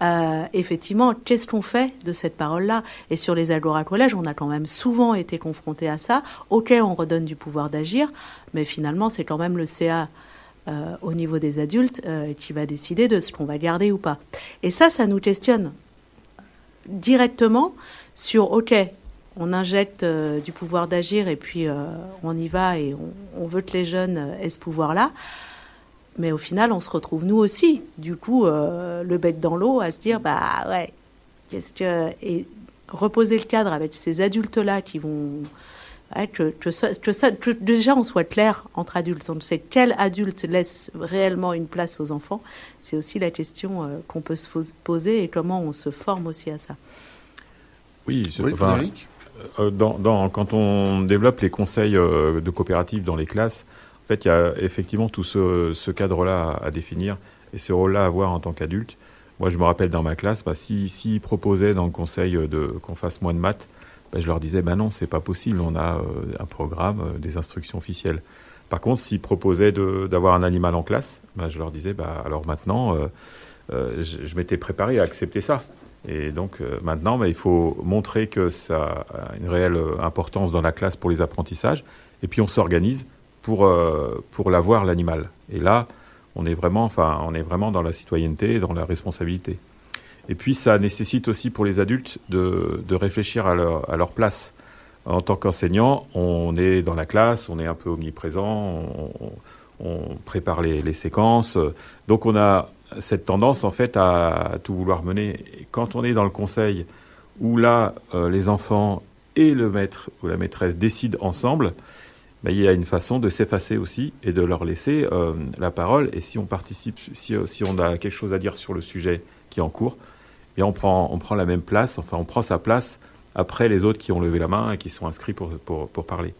Euh, effectivement, qu'est-ce qu'on fait de cette parole-là? Et sur les Agora Collèges, on a quand même souvent été confronté à ça. Ok, on redonne du pouvoir d'agir, mais finalement, c'est quand même le CA euh, au niveau des adultes qui va décider de ce qu'on va garder ou pas. Et ça, ça nous questionne directement sur OK, on injecte euh, du pouvoir d'agir et puis euh, on y va et on, veut que les jeunes euh, aient ce pouvoir-là. Mais au final, on se retrouve nous aussi, du coup, le bec dans l'eau, à se dire bah ouais, qu'est-ce que et reposer le cadre avec ces adultes-là qui vont que, que, déjà on soit clair entre adultes, on sait quel adulte laisse réellement une place aux enfants. C'est aussi la question qu'on peut se poser et comment on se forme aussi à ça. Oui, enfin, euh, dans, quand on développe les conseils euh, de coopérative dans les classes, en fait, il y a effectivement tout ce, cadre-là à, définir et ce rôle-là à avoir en tant qu'adulte. Moi, je me rappelle dans ma classe, bah, s'ils si, proposaient dans le conseil de, qu'on fasse moins de maths, bah, je leur disais, bah non, c'est pas possible, on a euh, un programme, des instructions officielles. Par contre, s'ils proposaient d'avoir un animal en classe, bah, je leur disais, bah, alors maintenant, je, je m'étais préparé à accepter ça. Et donc euh, maintenant, bah, il faut montrer que ça a une réelle euh, importance dans la classe pour les apprentissages. Et puis on s'organise pour, euh, pour l'avoir, l'animal. Et là, on est, vraiment, enfin, on est vraiment dans la citoyenneté et dans la responsabilité. Et puis ça nécessite aussi pour les adultes de, de réfléchir à leur, à leur place. En tant qu'enseignant, on est dans la classe, on est un peu omniprésent, on, prépare les, les, séquences. Donc on a cette tendance en fait à, tout vouloir mener. quand on est dans le conseil où là euh, les enfants et le maître ou la maîtresse décident ensemble, ben, il y a une façon de s'effacer aussi et de leur laisser euh, la parole. Et si on participe, si, si, on a quelque chose à dire sur le sujet qui est en cours, et on prend, la même place, enfin on prend sa place après les autres qui ont levé la main et qui sont inscrits pour, parler.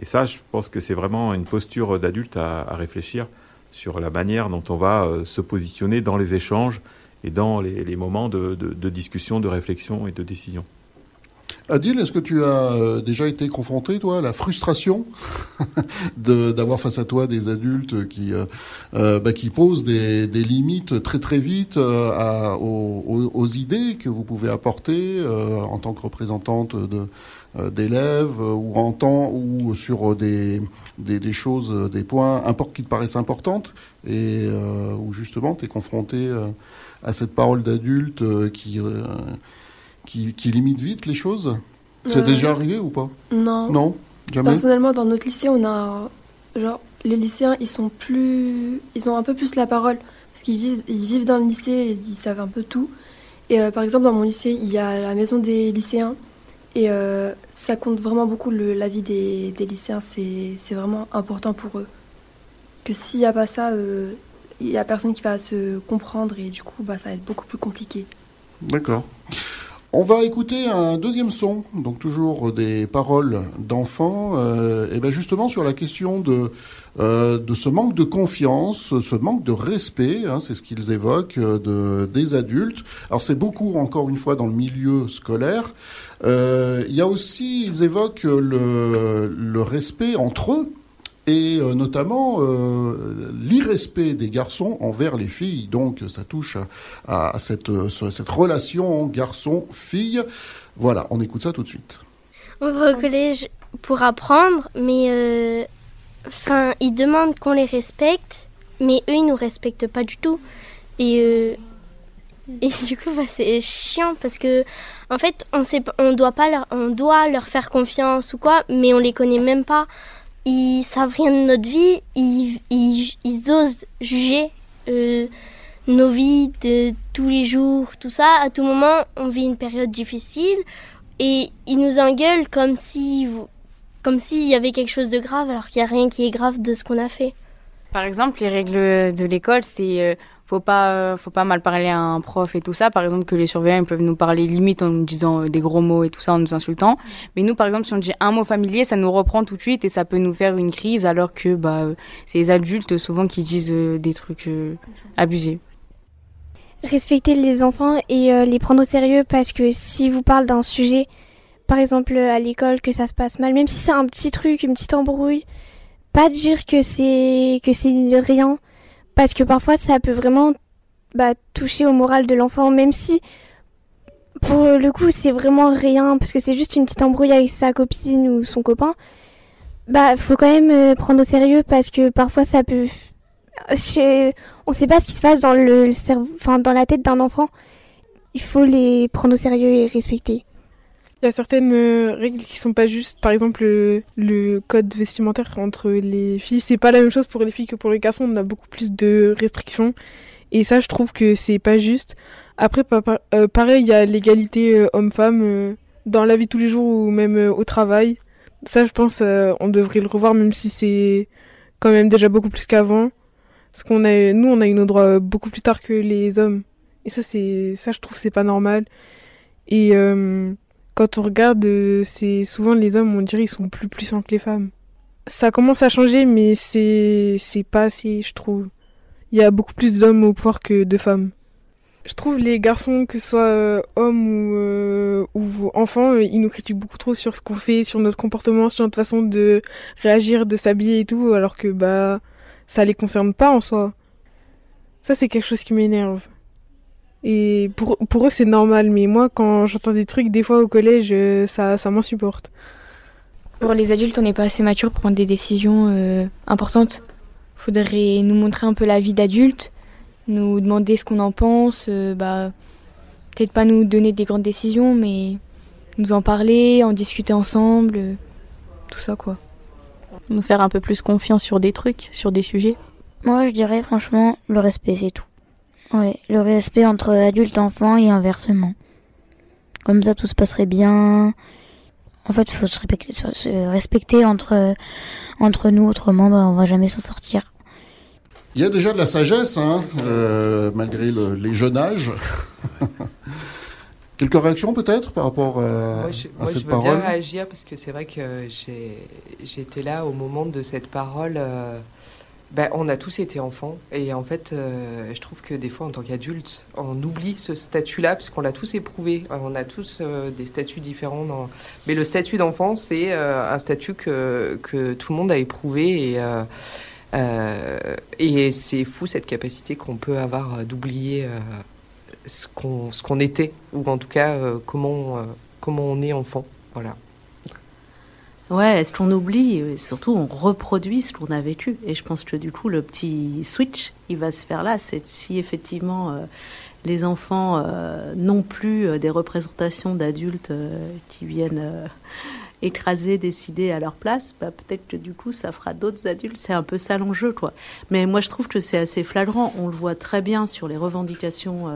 Et ça, je pense que c'est vraiment une posture d'adulte à, à réfléchir sur la manière dont on va euh, se positionner dans les échanges et dans les, moments de, discussion, de réflexion et de décision. Adil, est-ce que tu as euh, déjà été confronté, toi, à la frustration d'avoir face à toi des adultes qui, euh, euh, bah, qui posent des, limites très très vite aux, idées que vous pouvez apporter en tant que représentante d'élèves ou en temps ou sur des, des, choses, des points qui te paraissent importantes et où justement tu es confronté à cette parole d'adulte qui qui, limite vite les choses C'est euh, déjà arrivé ou pas? Non. Non? Jamais? Personnellement, dans notre lycée, on a. Genre, les lycéens, ils sont plus. Ils ont un peu plus la parole. Parce qu'ils vivent, ils vivent dans le lycée et ils savent un peu tout. Et euh, par exemple, dans mon lycée, il y a la maison des lycéens. Et euh, ça compte vraiment beaucoup l'avis des, des lycéens. C'est vraiment important pour eux. Parce que s'il n'y a pas ça, il n'y a personne qui va se comprendre et du coup, bah, ça va être beaucoup plus compliqué. D'accord. On va écouter un deuxième son, donc toujours des paroles d'enfants, euh, et bien justement sur la question de, euh, de ce manque de confiance, ce manque de respect, hein, c'est ce qu'ils évoquent, euh, de, des adultes. Alors c'est beaucoup, encore une fois, dans le milieu scolaire. il y a aussi, ils évoquent le, le respect entre eux, et euh, notamment euh, l'irrespect des garçons envers les filles. Donc ça touche à, cette, euh, cette relation garçon-fille. Voilà, on écoute ça tout de suite. On va au collège pour apprendre, mais enfin, ils demandent qu'on les respecte, mais eux, ils nous respectent pas du tout. Et, du coup, bah, c'est chiant parce que, en fait, on sait, on doit pas leur, on doit leur faire confiance ou quoi, mais on les connaît même pas ils savent rien de notre vie, ils, osent juger euh, nos vies de tous les jours, tout ça. À tout moment, on vit une période difficile et ils nous engueulent comme si comme s'il y avait quelque chose de grave alors qu'il n'y a rien qui est grave de ce qu'on a fait. Par exemple, les règles de l'école, c'est euh, faut pas euh, faut pas mal parler à un prof et tout ça. Par exemple que les surveillants peuvent nous parler limite en nous disant euh, des gros mots et tout ça en nous insultant. Mais nous par exemple si on dit un mot familier ça nous reprend tout de suite et ça peut nous faire une crise alors que bah c'est les adultes souvent qui disent euh, des trucs abusés. Respecter les enfants et les prendre au sérieux parce que si vous parlez d'un sujet par exemple à l'école que ça se passe mal même si c'est un petit truc une petite embrouille pas dire que c'est que c'est rien parce que parfois ça peut vraiment bah, toucher au moral de l'enfant, même si pour le coup c'est vraiment rien, parce que c'est juste une petite embrouille avec sa copine ou son copain. Bah, faut quand même euh, prendre au sérieux parce que parfois ça peut. On sait pas ce qui se passe dans le enfin dans la tête d'un enfant. Il faut les prendre au sérieux et respecter. Il y a certaines euh, règles qui sont pas justes. Par exemple, le, code vestimentaire entre les filles, c'est pas la même chose pour les filles que pour les garçons. On a beaucoup plus de restrictions. Et ça, je trouve que c'est pas juste. Après, euh, pareil, il y a l'égalité euh, homme-femme dans la vie de tous les jours ou même au travail. Ça, je pense, on devrait le revoir, même si c'est quand même déjà beaucoup plus qu'avant. Parce qu'on a, nous, on a eu nos droits beaucoup plus tard que les hommes. Et ça, c'est, ça, je trouve, c'est pas normal. Et quand on regarde, euh, c'est souvent les hommes, on dirait, ils sont plus puissants que les femmes. Ça commence à changer, mais c'est c'est pas assez, je trouve. Il y a beaucoup plus d'hommes au pouvoir que de femmes. Je trouve les garçons, que ce soit euh, hommes ou, euh, ou enfants, ils nous critiquent beaucoup trop sur ce qu'on fait, sur notre comportement, sur notre façon de réagir, de s'habiller et tout, alors que bah ça les concerne pas en soi. Ça c'est quelque chose qui m'énerve. Et pour, pour eux, c'est normal. Mais moi, quand j'entends des trucs, des fois au collège, euh, ça, ça m'insupporte. Pour les adultes, on n'est pas assez mature pour prendre des décisions euh, importantes. Il faudrait nous montrer un peu la vie d'adulte, nous demander ce qu'on en pense. Euh, bah, Peut-être pas nous donner des grandes décisions, mais nous en parler, en discuter ensemble. tout ça, quoi. Nous faire un peu plus confiance sur des trucs, sur des sujets. Moi, je dirais franchement le respect, c'est tout. Oui, le respect entre adultes et enfants et inversement. Comme ça, tout se passerait bien. En fait, il faut se respecter, se respecter entre, entre nous, autrement, bah, on va jamais s'en sortir. Il y a déjà de la sagesse, hein, euh, malgré les jeunes âges. Quelques réactions peut-être par rapport euh, à, cette parole moi, je veux bien réagir parce que c'est vrai que j'étais là au moment de cette parole. Euh, ben, on a tous été enfants et en fait, je trouve que des fois, en tant qu'adulte, on oublie ce statut-là parce qu'on l'a tous éprouvé. On a tous des statuts différents. Mais le statut d'enfant, c'est un statut que, que tout le monde a éprouvé et, et c'est fou cette capacité qu'on peut avoir d'oublier ce qu'on ce qu'on était ou en tout cas comment comment on est enfant. Voilà. Ouais, est-ce qu'on oublie et Surtout, on reproduit ce qu'on a vécu. Et je pense que du coup, le petit switch, il va se faire là. C'est si effectivement euh, les enfants euh, n'ont plus euh, des représentations d'adultes qui viennent écraser, décider à leur place, bah, peut-être que du coup, ça fera d'autres adultes. C'est un peu ça l'enjeu, quoi. Mais moi, je trouve que c'est assez flagrant. On le voit très bien sur les revendications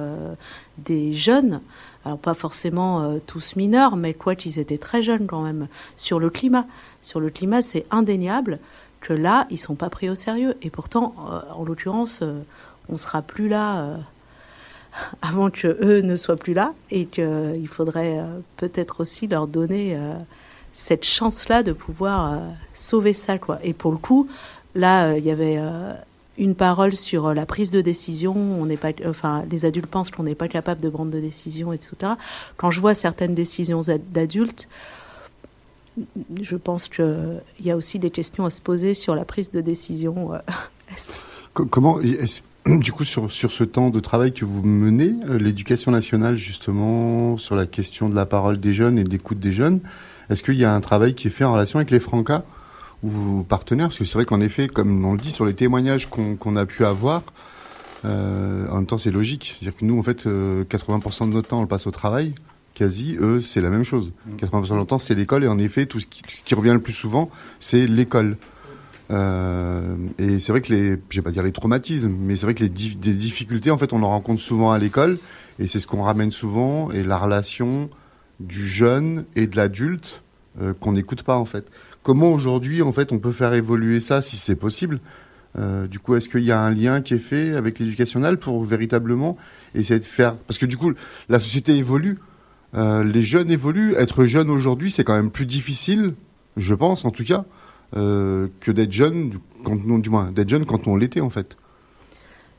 des jeunes alors pas forcément euh, tous mineurs, mais quoi qu'ils étaient très jeunes quand même, sur le climat. Sur le climat, c'est indéniable que là, ils sont pas pris au sérieux. Et pourtant, euh, en l'occurrence, euh, on sera plus là avant que eux ne soient plus là, et qu'il faudrait peut-être aussi leur donner cette chance-là de pouvoir sauver ça, quoi. Et pour le coup, là, il y avait une parole sur euh, la prise de décision. On n'est pas, enfin, les adultes pensent qu'on n'est pas capable de prendre de décision, etc. Quand je vois certaines décisions d'adultes, je pense qu'il y a aussi des questions à se poser sur la prise de décision. Euh, comment, du coup, sur, sur ce temps de travail que vous menez, euh, l'éducation nationale, justement, sur la question de la parole des jeunes et de l'écoute des jeunes, est-ce qu'il y a un travail qui est fait en relation avec les Francas ou vos partenaires Parce que c'est vrai qu'en effet, comme on le dit, sur les témoignages qu'on a pu avoir, euh, en même temps, c'est logique. C'est-à-dire que nous, en fait, 80% euh, de notre temps, on le passe au travail. Quasi, eux, c'est la même chose. 80% de notre temps, c'est l'école. Et en effet, tout ce qui, ce qui revient le plus souvent, c'est l'école. Euh, et c'est vrai que les, je vais pas dire les traumatismes, mais c'est vrai que les des difficultés, en fait, on en rencontre souvent à l'école. Et c'est ce qu'on ramène souvent. Et la relation du jeune et de l'adulte euh, qu'on n'écoute pas, en fait. Comment aujourd'hui, en fait, on peut faire évoluer ça, si c'est possible euh, Du coup, est-ce qu'il y a un lien qui est fait avec l'éducation nationale pour véritablement essayer de faire Parce que du coup, la société évolue, euh, les jeunes évoluent. Être jeune aujourd'hui, c'est quand même plus difficile, je pense, en tout cas, euh, que d'être jeune, quand, du moins, d'être jeune quand on l'était, en fait.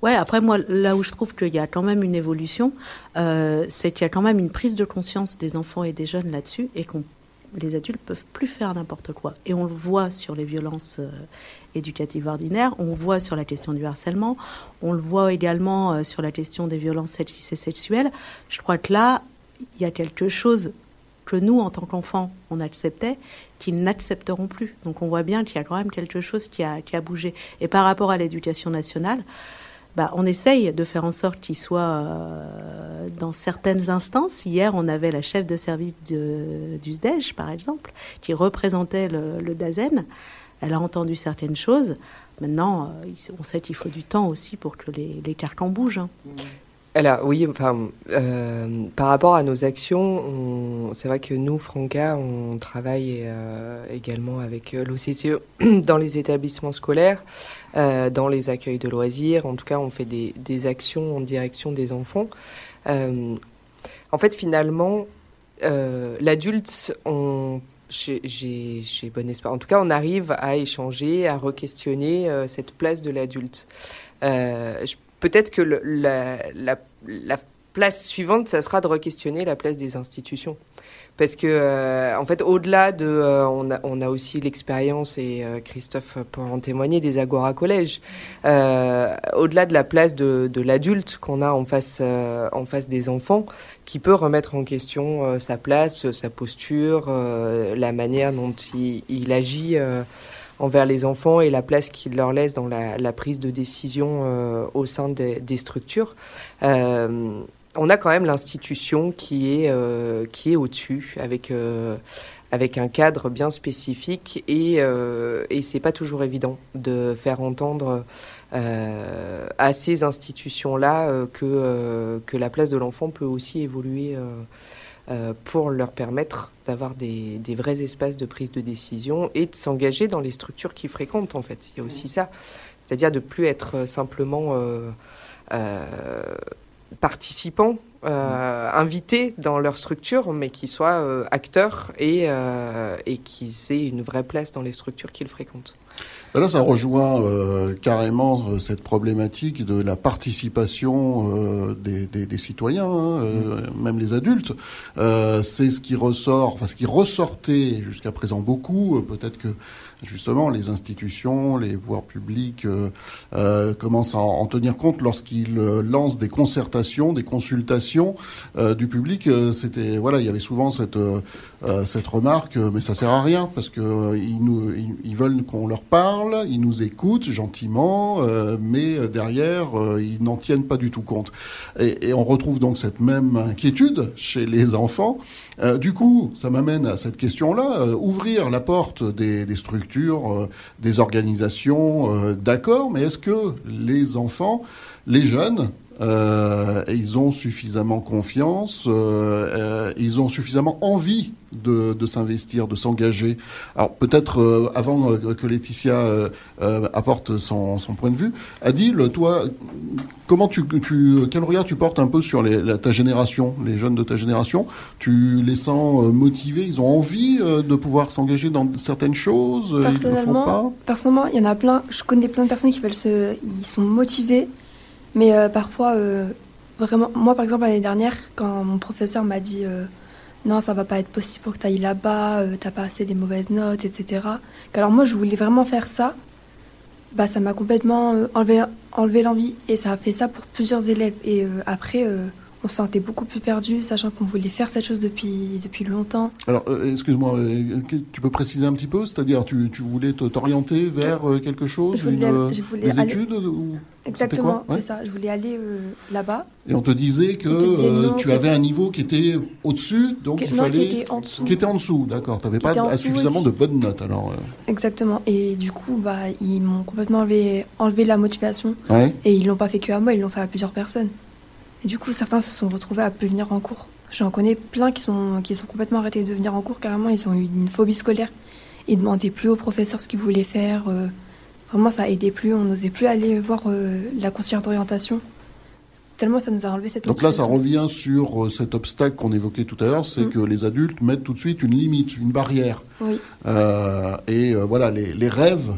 Ouais, après moi, là où je trouve qu'il y a quand même une évolution, c'est qu'il y a quand même une prise de conscience des enfants et des jeunes là-dessus, et qu'on les adultes peuvent plus faire n'importe quoi. Et on le voit sur les violences euh, éducatives ordinaires, on le voit sur la question du harcèlement, on le voit également euh, sur la question des violences sexistes et sexuelles. Je crois que là, il y a quelque chose que nous, en tant qu'enfants, on acceptait, qu'ils n'accepteront plus. Donc on voit bien qu'il y a quand même quelque chose qui a, qui a bougé. Et par rapport à l'éducation nationale, bah, on essaye de faire en sorte qu'il soit euh, dans certaines instances. Hier, on avait la chef de service du SDEJ, par exemple, qui représentait le, DAZEN. Elle a entendu certaines choses. Maintenant, euh, on sait qu'il faut du temps aussi pour que les, carcans bougent. Hein. Elle a, oui, enfin, euh, par rapport à nos actions, c'est vrai que nous, Franca, on travaille également avec l'OCCE dans les établissements scolaires. Euh, dans les accueils de loisirs. En tout cas, on fait des, actions en direction des enfants. Euh, en fait, finalement, euh, l'adulte, j'ai bon espoir. En tout cas, on arrive à échanger, à re-questionner euh, cette place de l'adulte. Euh, Peut-être que la, la, la, place suivante, ça sera de re-questionner la place des institutions. Parce que euh, en fait au-delà de euh, on, a, on a aussi l'expérience et euh, Christophe peut en témoigner des agora collèges au-delà de la place de, de l'adulte qu'on a en face en face des enfants qui peut remettre en question sa place sa posture la manière dont il, il agit envers les enfants et la place qu'il leur laisse dans la, la prise de décision au sein des, des structures. On a quand même l'institution qui est euh, qui est au-dessus avec euh, avec un cadre bien spécifique et euh, et c'est pas toujours évident de faire entendre euh, à ces institutions-là que que la place de l'enfant peut aussi évoluer pour leur permettre d'avoir des, des vrais espaces de prise de décision et de s'engager dans les structures qu'ils fréquentent en fait. Il y a aussi ça, c'est-à-dire de plus être simplement participants euh, invités dans leur structure, mais qui soient euh, acteurs et, euh, et qu'ils aient une vraie place dans les structures qu'ils fréquentent. Là, ça rejoint euh, carrément euh, cette problématique de la participation euh, des, des, des, citoyens, hein, mmh. même les adultes. c'est ce qui ressort, enfin ce qui ressortait jusqu'à présent beaucoup. Peut-être que justement les institutions, les voies publics euh, euh, commencent à en tenir compte lorsqu'ils euh, lancent des concertations, des consultations euh, du public. C'était voilà, il y avait souvent cette cette remarque, mais ça sert à rien parce que nous ils, veulent qu'on leur parle, ils nous écoutent gentiment, mais derrière ils n'en tiennent pas du tout compte. Et, on retrouve donc cette même inquiétude chez les enfants. du coup, ça m'amène à cette question-là ouvrir la porte des, structures euh, des organisations, euh, d'accord, mais est-ce que les enfants, les jeunes, euh, ils ont suffisamment confiance, euh, euh, ils ont suffisamment envie de, de s'investir, de s'engager. Alors peut-être avant que Laetitia apporte son, son, point de vue, Adil, toi, comment tu, tu, quel regard tu portes un peu sur les, ta génération, les jeunes de ta génération? Tu les sens motivés Ils ont envie de pouvoir s'engager dans certaines choses? Ils le font pas? Personnellement, il y en a plein. Je connais plein de personnes qui veulent se, ils sont motivés mais euh, parfois, euh, vraiment, moi par exemple l'année dernière, quand mon professeur m'a dit euh, non, ça va pas être possible pour que tu ailles là-bas, t'as pas assez des mauvaises notes, etc. Alors moi, je voulais vraiment faire ça. Bah, ça m'a complètement enlevé, enlevé l'envie et ça a fait ça pour plusieurs élèves. Et après, on se sentait beaucoup plus perdu, sachant qu'on voulait faire cette chose depuis, depuis longtemps. Alors, euh, excuse-moi, euh, tu peux préciser un petit peu? C'est-à-dire, tu, tu voulais t'orienter vers euh, quelque chose je voulais, une, je voulais des études ou... Exactement, c'est ça. Je voulais aller là-bas. Et on te disait que tu avais un niveau qui était au-dessus, donc il fallait... qui était en dessous. Qui était en dessous, d'accord. Tu n'avais pas suffisamment de bonnes notes, alors... Exactement. Et du coup, bah, ils m'ont complètement enlevé, enlevé la motivation. Et ils l'ont pas fait que à moi, ils l'ont fait à plusieurs personnes. Du coup, certains se sont retrouvés à plus venir en cours. J'en connais plein qui sont, qui sont complètement arrêtés de venir en cours, carrément, ils ont eu une phobie scolaire. Ils demandaient plus au professeur ce qu'ils voulaient faire. Euh, vraiment, ça aidait plus, on n'osait plus aller voir euh, la conseillère d'orientation. Tellement ça nous a enlevé cette Donc là, ça revient sur euh, cet obstacle qu'on évoquait tout à l'heure, c'est mm. que les adultes mettent tout de suite une limite, une barrière. Oui. et voilà, les, les rêves,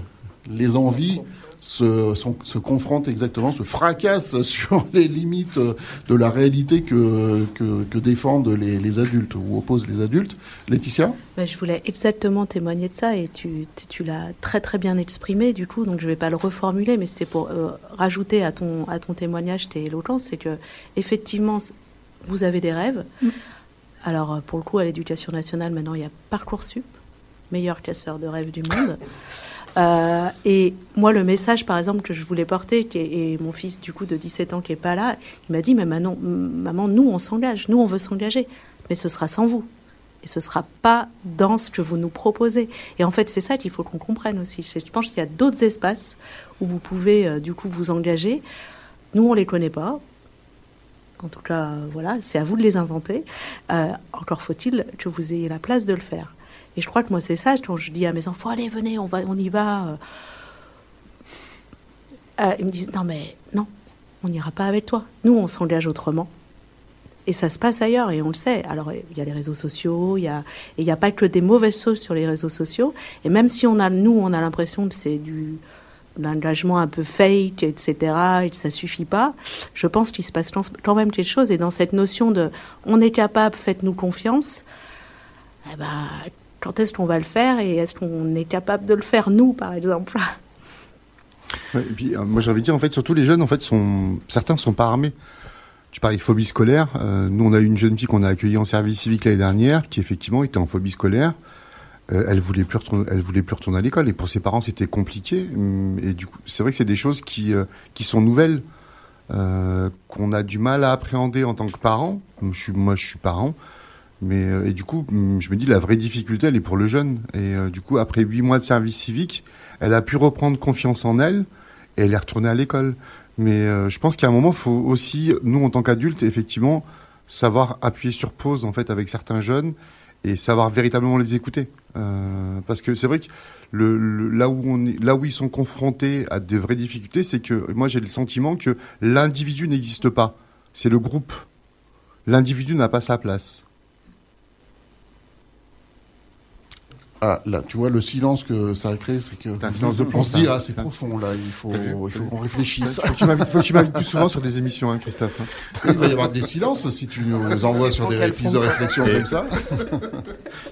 les envies se, se confrontent exactement, se fracassent sur les limites de la réalité que, que, que défendent les, les, adultes ou opposent les adultes. Laetitia? Ben, Je voulais exactement témoigner de ça et tu, tu l'as très très bien exprimé du coup, donc je ne vais pas le reformuler, mais c'est pour euh, rajouter à ton, à ton témoignage tes éloquences, c'est que effectivement, vous avez des rêves. Mm. Alors pour le coup, à l'éducation nationale, maintenant, il y a Parcoursup, meilleur casseur de rêves du monde. Euh, et moi, le message, par exemple, que je voulais porter, et mon fils, du coup, de 17 ans, qui est pas là, il m'a dit, mais maman, maman, nous, on s'engage, nous, on veut s'engager, mais ce sera sans vous. Et ce sera pas dans ce que vous nous proposez. Et en fait, c'est ça qu'il faut qu'on comprenne aussi. Je pense qu'il y a d'autres espaces où vous pouvez, euh, du coup, vous engager. Nous, on les connaît pas. En tout cas, voilà, c'est à vous de les inventer. Euh, encore faut-il que vous ayez la place de le faire. Et je crois que moi, c'est ça quand je dis à mes enfants, allez, venez, on, va, on y va. Euh, euh, ils me disent, non, mais non, on n'ira pas avec toi. Nous, on s'engage autrement. Et ça se passe ailleurs, et on le sait. Alors, il y a les réseaux sociaux, il y a, et il n'y a pas que des mauvaises choses sur les réseaux sociaux. Et même si on a, nous, on a l'impression que c'est du d'engagement un peu fake, etc., et que ça suffit pas, je pense qu'il se passe quand même quelque chose. Et dans cette notion de on est capable, faites-nous confiance, eh ben, quand est-ce qu'on va le faire et est-ce qu'on est capable de le faire nous, par exemple euh, moi, j'ai envie de dire, en fait, surtout les jeunes, en fait, sont certains sont pas armés. Tu parlais de phobie scolaire. Euh, nous, on a eu une jeune fille qu'on a accueillie en service civique l'année dernière, qui effectivement était en phobie scolaire. Euh, elle voulait plus elle voulait plus retourner à l'école, et pour ses parents, c'était compliqué. Hum, et du coup, c'est vrai que c'est des choses qui qui sont nouvelles, qu'on a du mal à appréhender en tant que parent. Je suis, moi, je suis parent. Mais euh, et du coup, mm, je me dis la vraie difficulté, elle est pour le jeune. Et euh, du coup, après huit mois de service civique, elle a pu reprendre confiance en elle et elle est retournée à l'école. Mais euh, je pense qu'à un moment, faut aussi, nous en tant qu'adultes, effectivement, savoir appuyer sur pause en fait avec certains jeunes et savoir véritablement les écouter. parce que c'est vrai que le, là où on est, là où ils sont confrontés à des vraies difficultés, c'est que moi j'ai le sentiment que l'individu n'existe pas. C'est le groupe l'individu n'a pas sa place. Ah, là, tu vois, le silence que ça a créé, c'est que. Un silence de On se dit, ah, c'est profond, là, il faut, il faut qu'on réfléchisse. Faut que tu m'invites plus souvent sur des émissions, hein, Christophe. Il va y avoir des silences si tu nous envoies sur des pistes de réflexion comme ça.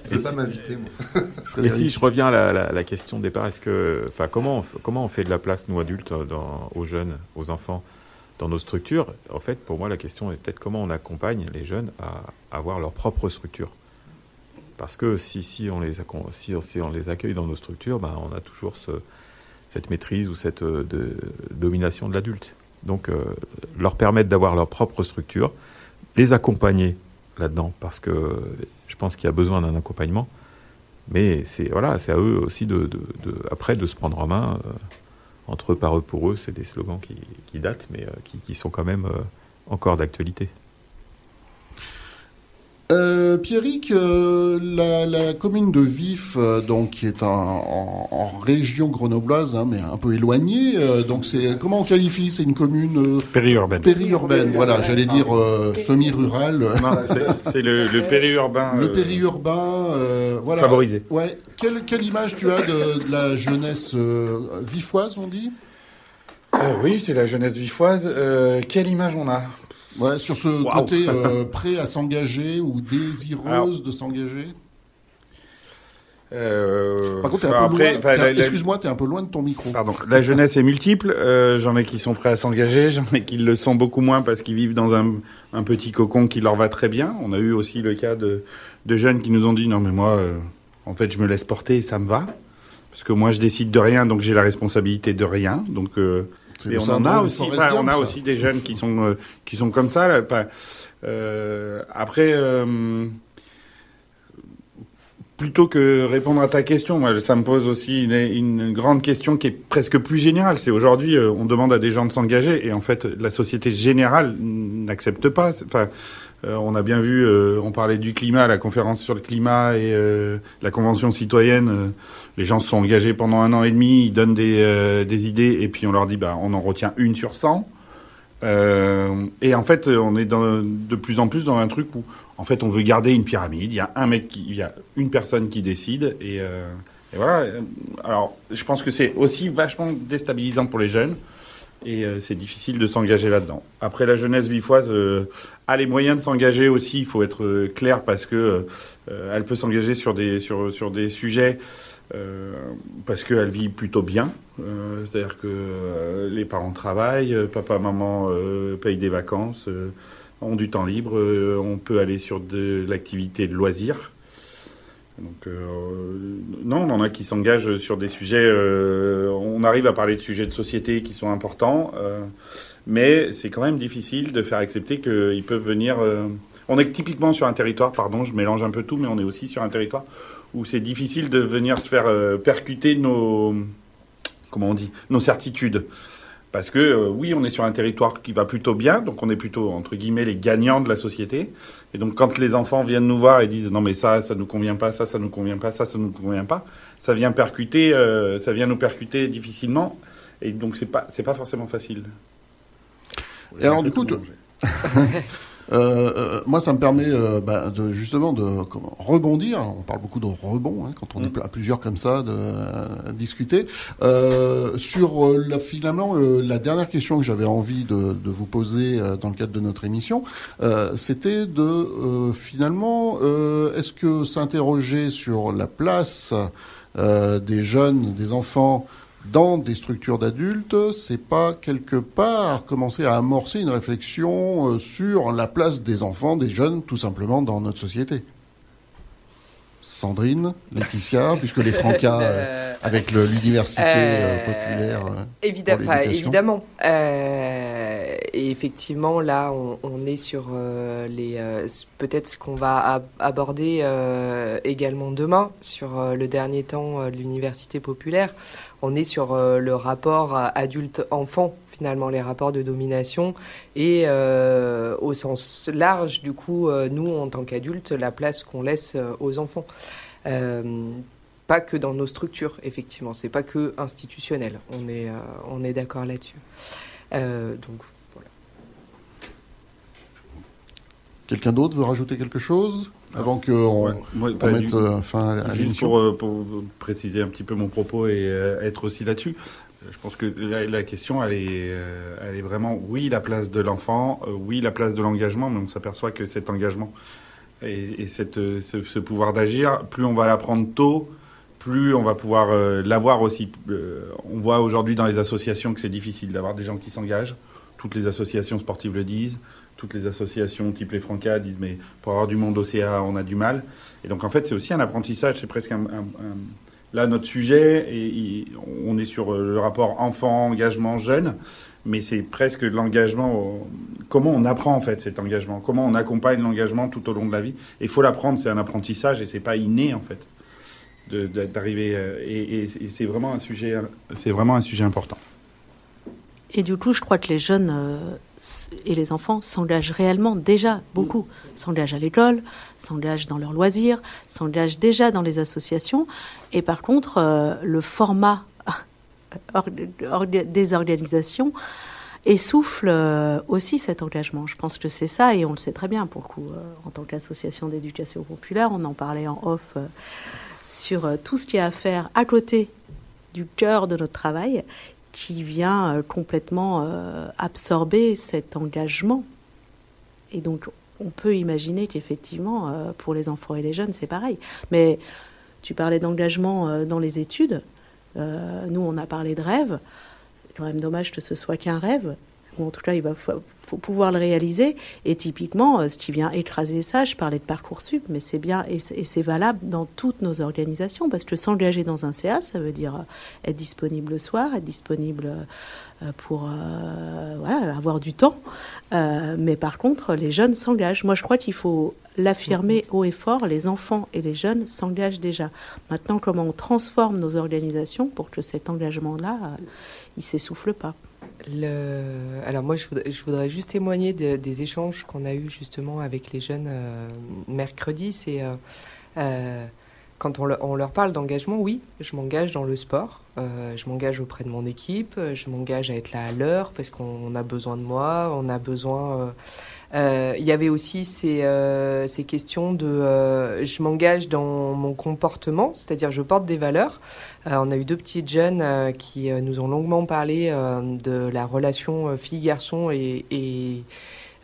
Je peux pas m'inviter, moi. Et si je reviens à la, la, question de départ, est-ce que, enfin, comment, on, comment on fait de la place, nous adultes, dans, aux jeunes, aux enfants, dans nos structures? En fait, pour moi, la question est peut-être comment on accompagne les jeunes à avoir leur propre structure. Parce que si, on, les, si, on les accueille dans nos structures, ben, on a toujours ce, cette maîtrise ou cette euh, domination de l'adulte. Donc, euh, leur permettre d'avoir leur propre structure, les accompagner là-dedans, parce que je pense qu'il y a besoin d'un accompagnement. Mais c'est voilà, c'est à eux aussi de, après de se prendre en main. Euh, entre eux, par eux, pour eux, c'est des slogans qui, datent, mais qui, sont quand même encore d'actualité. Euh, Pierrick, euh, la, commune de Vif, euh, donc qui est en, région grenobloise, hein, mais un peu éloignée, euh, donc c'est comment on qualifie? C'est une commune périurbaine. Périurbaine, voilà, j'allais dire semi-rurale. C'est le, le, périurbain. Le périurbain, voilà. Favorisé. Ouais. Quelle, quelle image tu as de, de la jeunesse vifoise, on dit? Oui, c'est la jeunesse vifoise. quelle image on a? Ouais, sur ce côté euh, prêt à s'engager ou désireuse de s'engager euh, Par contre, excuse-moi, tu es un peu loin de ton micro. Pardon. La jeunesse est multiple. Euh, j'en ai qui sont prêts à s'engager, j'en ai qui le sont beaucoup moins parce qu'ils vivent dans un, un, petit cocon qui leur va très bien. On a eu aussi le cas de, de jeunes qui nous ont dit non mais moi, euh, en fait, je me laisse porter et ça me va parce que moi je décide de rien, donc j'ai la responsabilité de rien. Donc euh, et on en a aussi, on a aussi des jeunes qui sont euh, qui sont comme ça. Là, euh, après, euh, plutôt que répondre à ta question, moi, ça me pose aussi une, une grande question qui est presque plus générale. C'est aujourd'hui, euh, on demande à des gens de s'engager et en fait, la société générale n'accepte pas. Enfin, euh, on a bien vu, euh, on parlait du climat, la conférence sur le climat et euh, la convention citoyenne. Les gens sont engagés pendant un an et demi, ils donnent des, des idées et puis on leur dit, bah, on en retient une sur 100. et en fait, on est de plus en plus dans un truc où, en fait, on veut garder une pyramide. Il y a un mec, qui, il y a une personne qui décide et, et voilà. Alors, je pense que c'est aussi vachement déstabilisant pour les jeunes et euh, c'est difficile de s'engager là-dedans. Après, la jeunesse vifoise euh, a les moyens de s'engager aussi. Il faut être euh, clair parce que elle peut s'engager sur des sur sur des sujets parce qu'elle vit plutôt bien. C'est-à-dire que les parents travaillent, papa, maman payent des vacances, ont du temps libre. on peut aller sur de l'activité de loisirs. Donc euh, non, on en a qui s'engagent sur des sujets. Euh, on arrive à parler de sujets de société qui sont importants, euh, mais c'est quand même difficile de faire accepter qu'ils peuvent venir. on est typiquement sur un territoire, pardon, je mélange un peu tout, mais on est aussi sur un territoire où c'est difficile de venir se faire percuter nos comment on dit nos certitudes. Parce que euh, oui, on est sur un territoire qui va plutôt bien, donc on est plutôt entre guillemets les gagnants de la société. Et donc quand les enfants viennent nous voir et disent non mais ça, ça nous convient pas, ça, ça nous convient pas, ça, ça nous convient pas, ça vient percuter, euh, ça vient nous percuter difficilement. Et donc c'est pas, c'est pas forcément facile. Et alors du coup, Euh, euh, moi, ça me permet euh, bah, de, justement de comment, rebondir. On parle beaucoup de rebond hein, quand on est mm. à plusieurs comme ça, de euh, discuter sur la, finalement la dernière question que j'avais envie de, de, vous poser dans le cadre de notre émission, c'était de finalement est-ce que s'interroger sur la place des jeunes, des enfants dans des structures d'adultes, c'est pas quelque part commencer à amorcer une réflexion euh, sur la place des enfants, des jeunes, tout simplement dans notre société Sandrine, Laetitia, puisque les Francas, euh, avec l'université euh, populaire. évidemment. évidemment. Et effectivement, là, on, est sur les peut-être ce qu'on va aborder également demain sur le dernier temps de l'université populaire. On est sur euh, le rapport adulte-enfant finalement les rapports de domination. Et euh, au sens large du coup euh, nous en tant qu'adultes la place qu'on laisse aux enfants. Pas que dans nos structures effectivement. C'est pas que institutionnel. On est est d'accord là-dessus. Donc Quelqu'un d'autre veut rajouter quelque chose avant qu'on mette euh, fin à Juste pour, euh, pour, préciser un petit peu mon propos et euh, être aussi là-dessus, je pense que la, question, elle est, elle est vraiment, oui, la place de l'enfant, oui, la place de l'engagement, mais on s'aperçoit que cet engagement et, et cette, ce, ce pouvoir d'agir, plus on va l'apprendre tôt, plus on va pouvoir l'avoir aussi. on voit aujourd'hui dans les associations que c'est difficile d'avoir des gens qui s'engagent. Toutes les associations sportives le disent toutes les associations type les Francas disent mais pour avoir du monde océan on a du mal. Et donc en fait c'est aussi un apprentissage, c'est presque un, là notre sujet et, on est sur euh, le rapport enfant engagement jeune, mais c'est presque l'engagement. Comment on apprend en fait cet engagement? Comment on accompagne l'engagement tout au long de la vie? Il faut l'apprendre, c'est un apprentissage et c'est pas inné en fait d'arriver euh, et, et c'est vraiment un sujet c'est vraiment un sujet important. Et du coup, je crois que les jeunes euh, et les enfants s'engagent réellement déjà beaucoup, s'engagent à l'école, s'engagent dans leurs loisirs, s'engagent déjà dans les associations. Et par contre, euh, le format des organisations essouffle euh, aussi cet engagement. Je pense que c'est ça, et on le sait très bien pour le coup, en tant qu'association d'éducation populaire, on en parlait en off sur tout ce qui a à faire à côté du cœur de notre travail qui vient euh, complètement euh, absorber cet engagement. Et donc, on peut imaginer qu'effectivement, euh, pour les enfants et les jeunes, c'est pareil. Mais tu parlais d'engagement dans les études. nous, on a parlé de rêve. Quand même dommage que ce soit qu'un rêve en tout cas, il va faut pouvoir le réaliser. Et typiquement, euh, ce qui vient écraser ça, je parlais de Parcoursup, mais c'est bien et c'est valable dans toutes nos organisations, parce que s'engager dans un CA, ça veut dire euh, être disponible le soir, être disponible euh, pour voilà, avoir du temps. mais par contre, les jeunes s'engagent. Moi, je crois qu'il faut l'affirmer haut et fort, les enfants et les jeunes s'engagent déjà. Maintenant, comment on transforme nos organisations pour que cet engagement-là, il s'essouffle pas Alors moi, je voudrais, juste témoigner des échanges qu'on a eus justement avec les jeunes euh, mercredi. Euh, euh, quand on, leur parle d'engagement, oui, je m'engage dans le sport, je m'engage auprès de mon équipe, je m'engage à être là à l'heure parce qu'on a besoin de moi, on a besoin euh, il y avait aussi ces, euh, ces questions de euh, je m'engage dans mon comportement, c'est-à-dire je porte des valeurs. on a eu deux petites jeunes qui nous ont longuement parlé de la relation fille-garçon et, et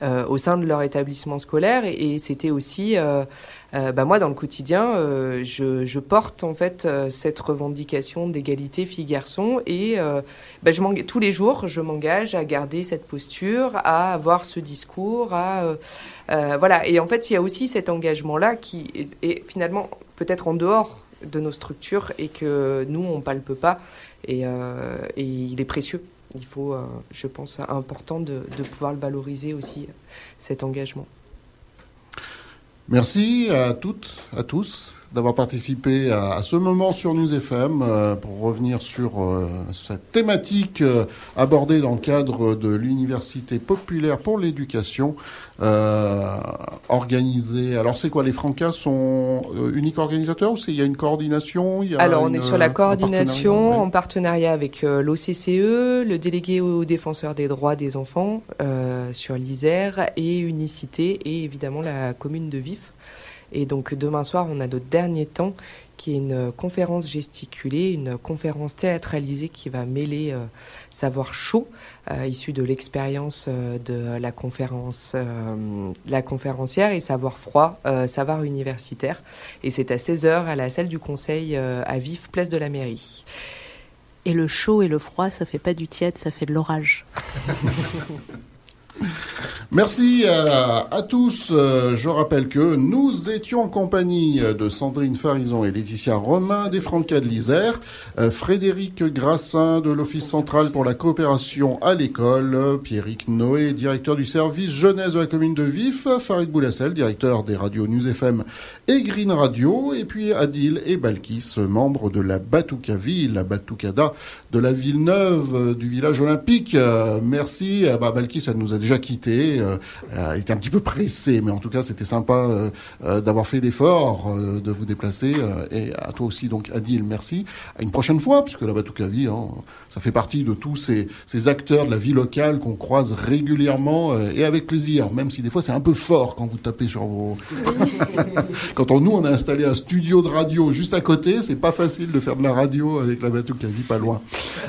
euh, au sein de leur établissement scolaire. Et, c'était aussi, euh, euh, bah moi, dans le quotidien, je, porte en fait cette revendication d'égalité filles-garçons. Et bah, tous les jours, je m'engage à garder cette posture, à avoir ce discours, à voilà. Et en fait, il y a aussi cet engagement-là qui est, finalement peut-être en dehors de nos structures et que nous, on palpe pas. Et il est précieux il faut, euh, je pense, important de, pouvoir le valoriser aussi, cet engagement. Merci à toutes, à tous d'avoir participé à, ce moment sur News FM euh, pour revenir sur euh, cette thématique abordée dans le cadre de l'Université populaire pour l'éducation euh, organisé. Alors c'est quoi les Francas sont euh, uniques organisateurs ou il y a une coordination Alors on est sur la coordination en partenariat avec euh, l'OCCE, le délégué aux défenseurs des droits des enfants euh, sur l'Isère et Unicité et évidemment la commune de Vif. Et donc demain soir, on a notre dernier temps qui est une conférence gesticulée, une conférence théâtralisée qui va mêler euh, savoir chaud, euh, issu de l'expérience euh, de la conférence, la conférencière, et savoir froid, savoir universitaire. Et c'est à 16h à la salle du conseil à Vif, place de la mairie. Et le chaud et le froid, ça fait pas du tiède, ça fait de l'orage. Merci à, tous. Euh, je rappelle que nous étions en compagnie de Sandrine Farison et Laetitia Romain des Francas de l'Isère, euh, Frédéric Grassin de l'Office central pour la coopération à l'école, Pierrick Noé, directeur du service jeunesse de la commune de Vif, Farid Boulassel, directeur des radios News FM et Green Radio, et puis Adil et Balkis, membres de la Batouka Ville, la Batoukada de la ville neuve du village olympique. Euh, merci. Bah, Balkis, elle nous a déjà quitté, euh, était un petit peu pressé, mais en tout cas c'était sympa d'avoir fait l'effort de vous déplacer. et à toi aussi donc Adil, merci. À une prochaine fois, puisque la Batukavi, hein, ça fait partie de tous ces, ces acteurs de la vie locale qu'on croise régulièrement et avec plaisir, même si des fois c'est un peu fort quand vous tapez sur vos... quand on, nous on a installé un studio de radio juste à côté, c'est pas facile de faire de la radio avec la Batukavi pas loin.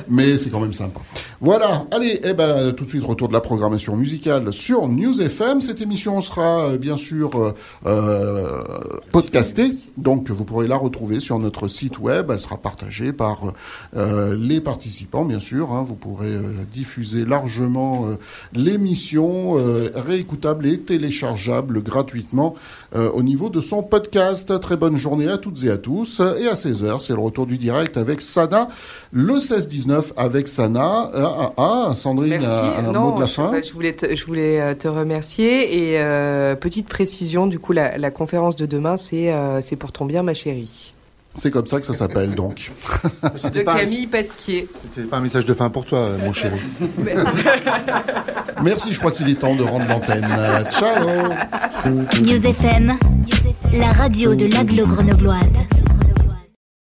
Mais c'est quand même sympa. Voilà, allez, eh ben, tout de suite, retour de la programmation musicale sur News FM. Cette émission sera euh, bien sûr euh, euh, podcastée, donc vous pourrez la retrouver sur notre site web. Elle sera partagée par les participants, bien sûr. Hein. Vous pourrez diffuser largement l'émission, réécoutable et téléchargeable gratuitement au niveau de son podcast. Très bonne journée à toutes et à tous. Et à 16h, c'est le retour du direct avec Sana, le 16-19 avec Sana. Ah, ah, ah Sandrine, un, mot de la fin? je, voulais te, je voulais euh, te remercier. Et euh, petite précision, du coup, la, conférence de demain, c'est euh, c'est pour ton bien, ma chérie. C'est comme ça que ça s'appelle, donc. de Camille Pasquier. C'était pas un message de fin pour toi, mon chéri. Merci, je crois qu'il est temps de rendre l'antenne. Ciao News FM, la radio de l'aglo grenobloise.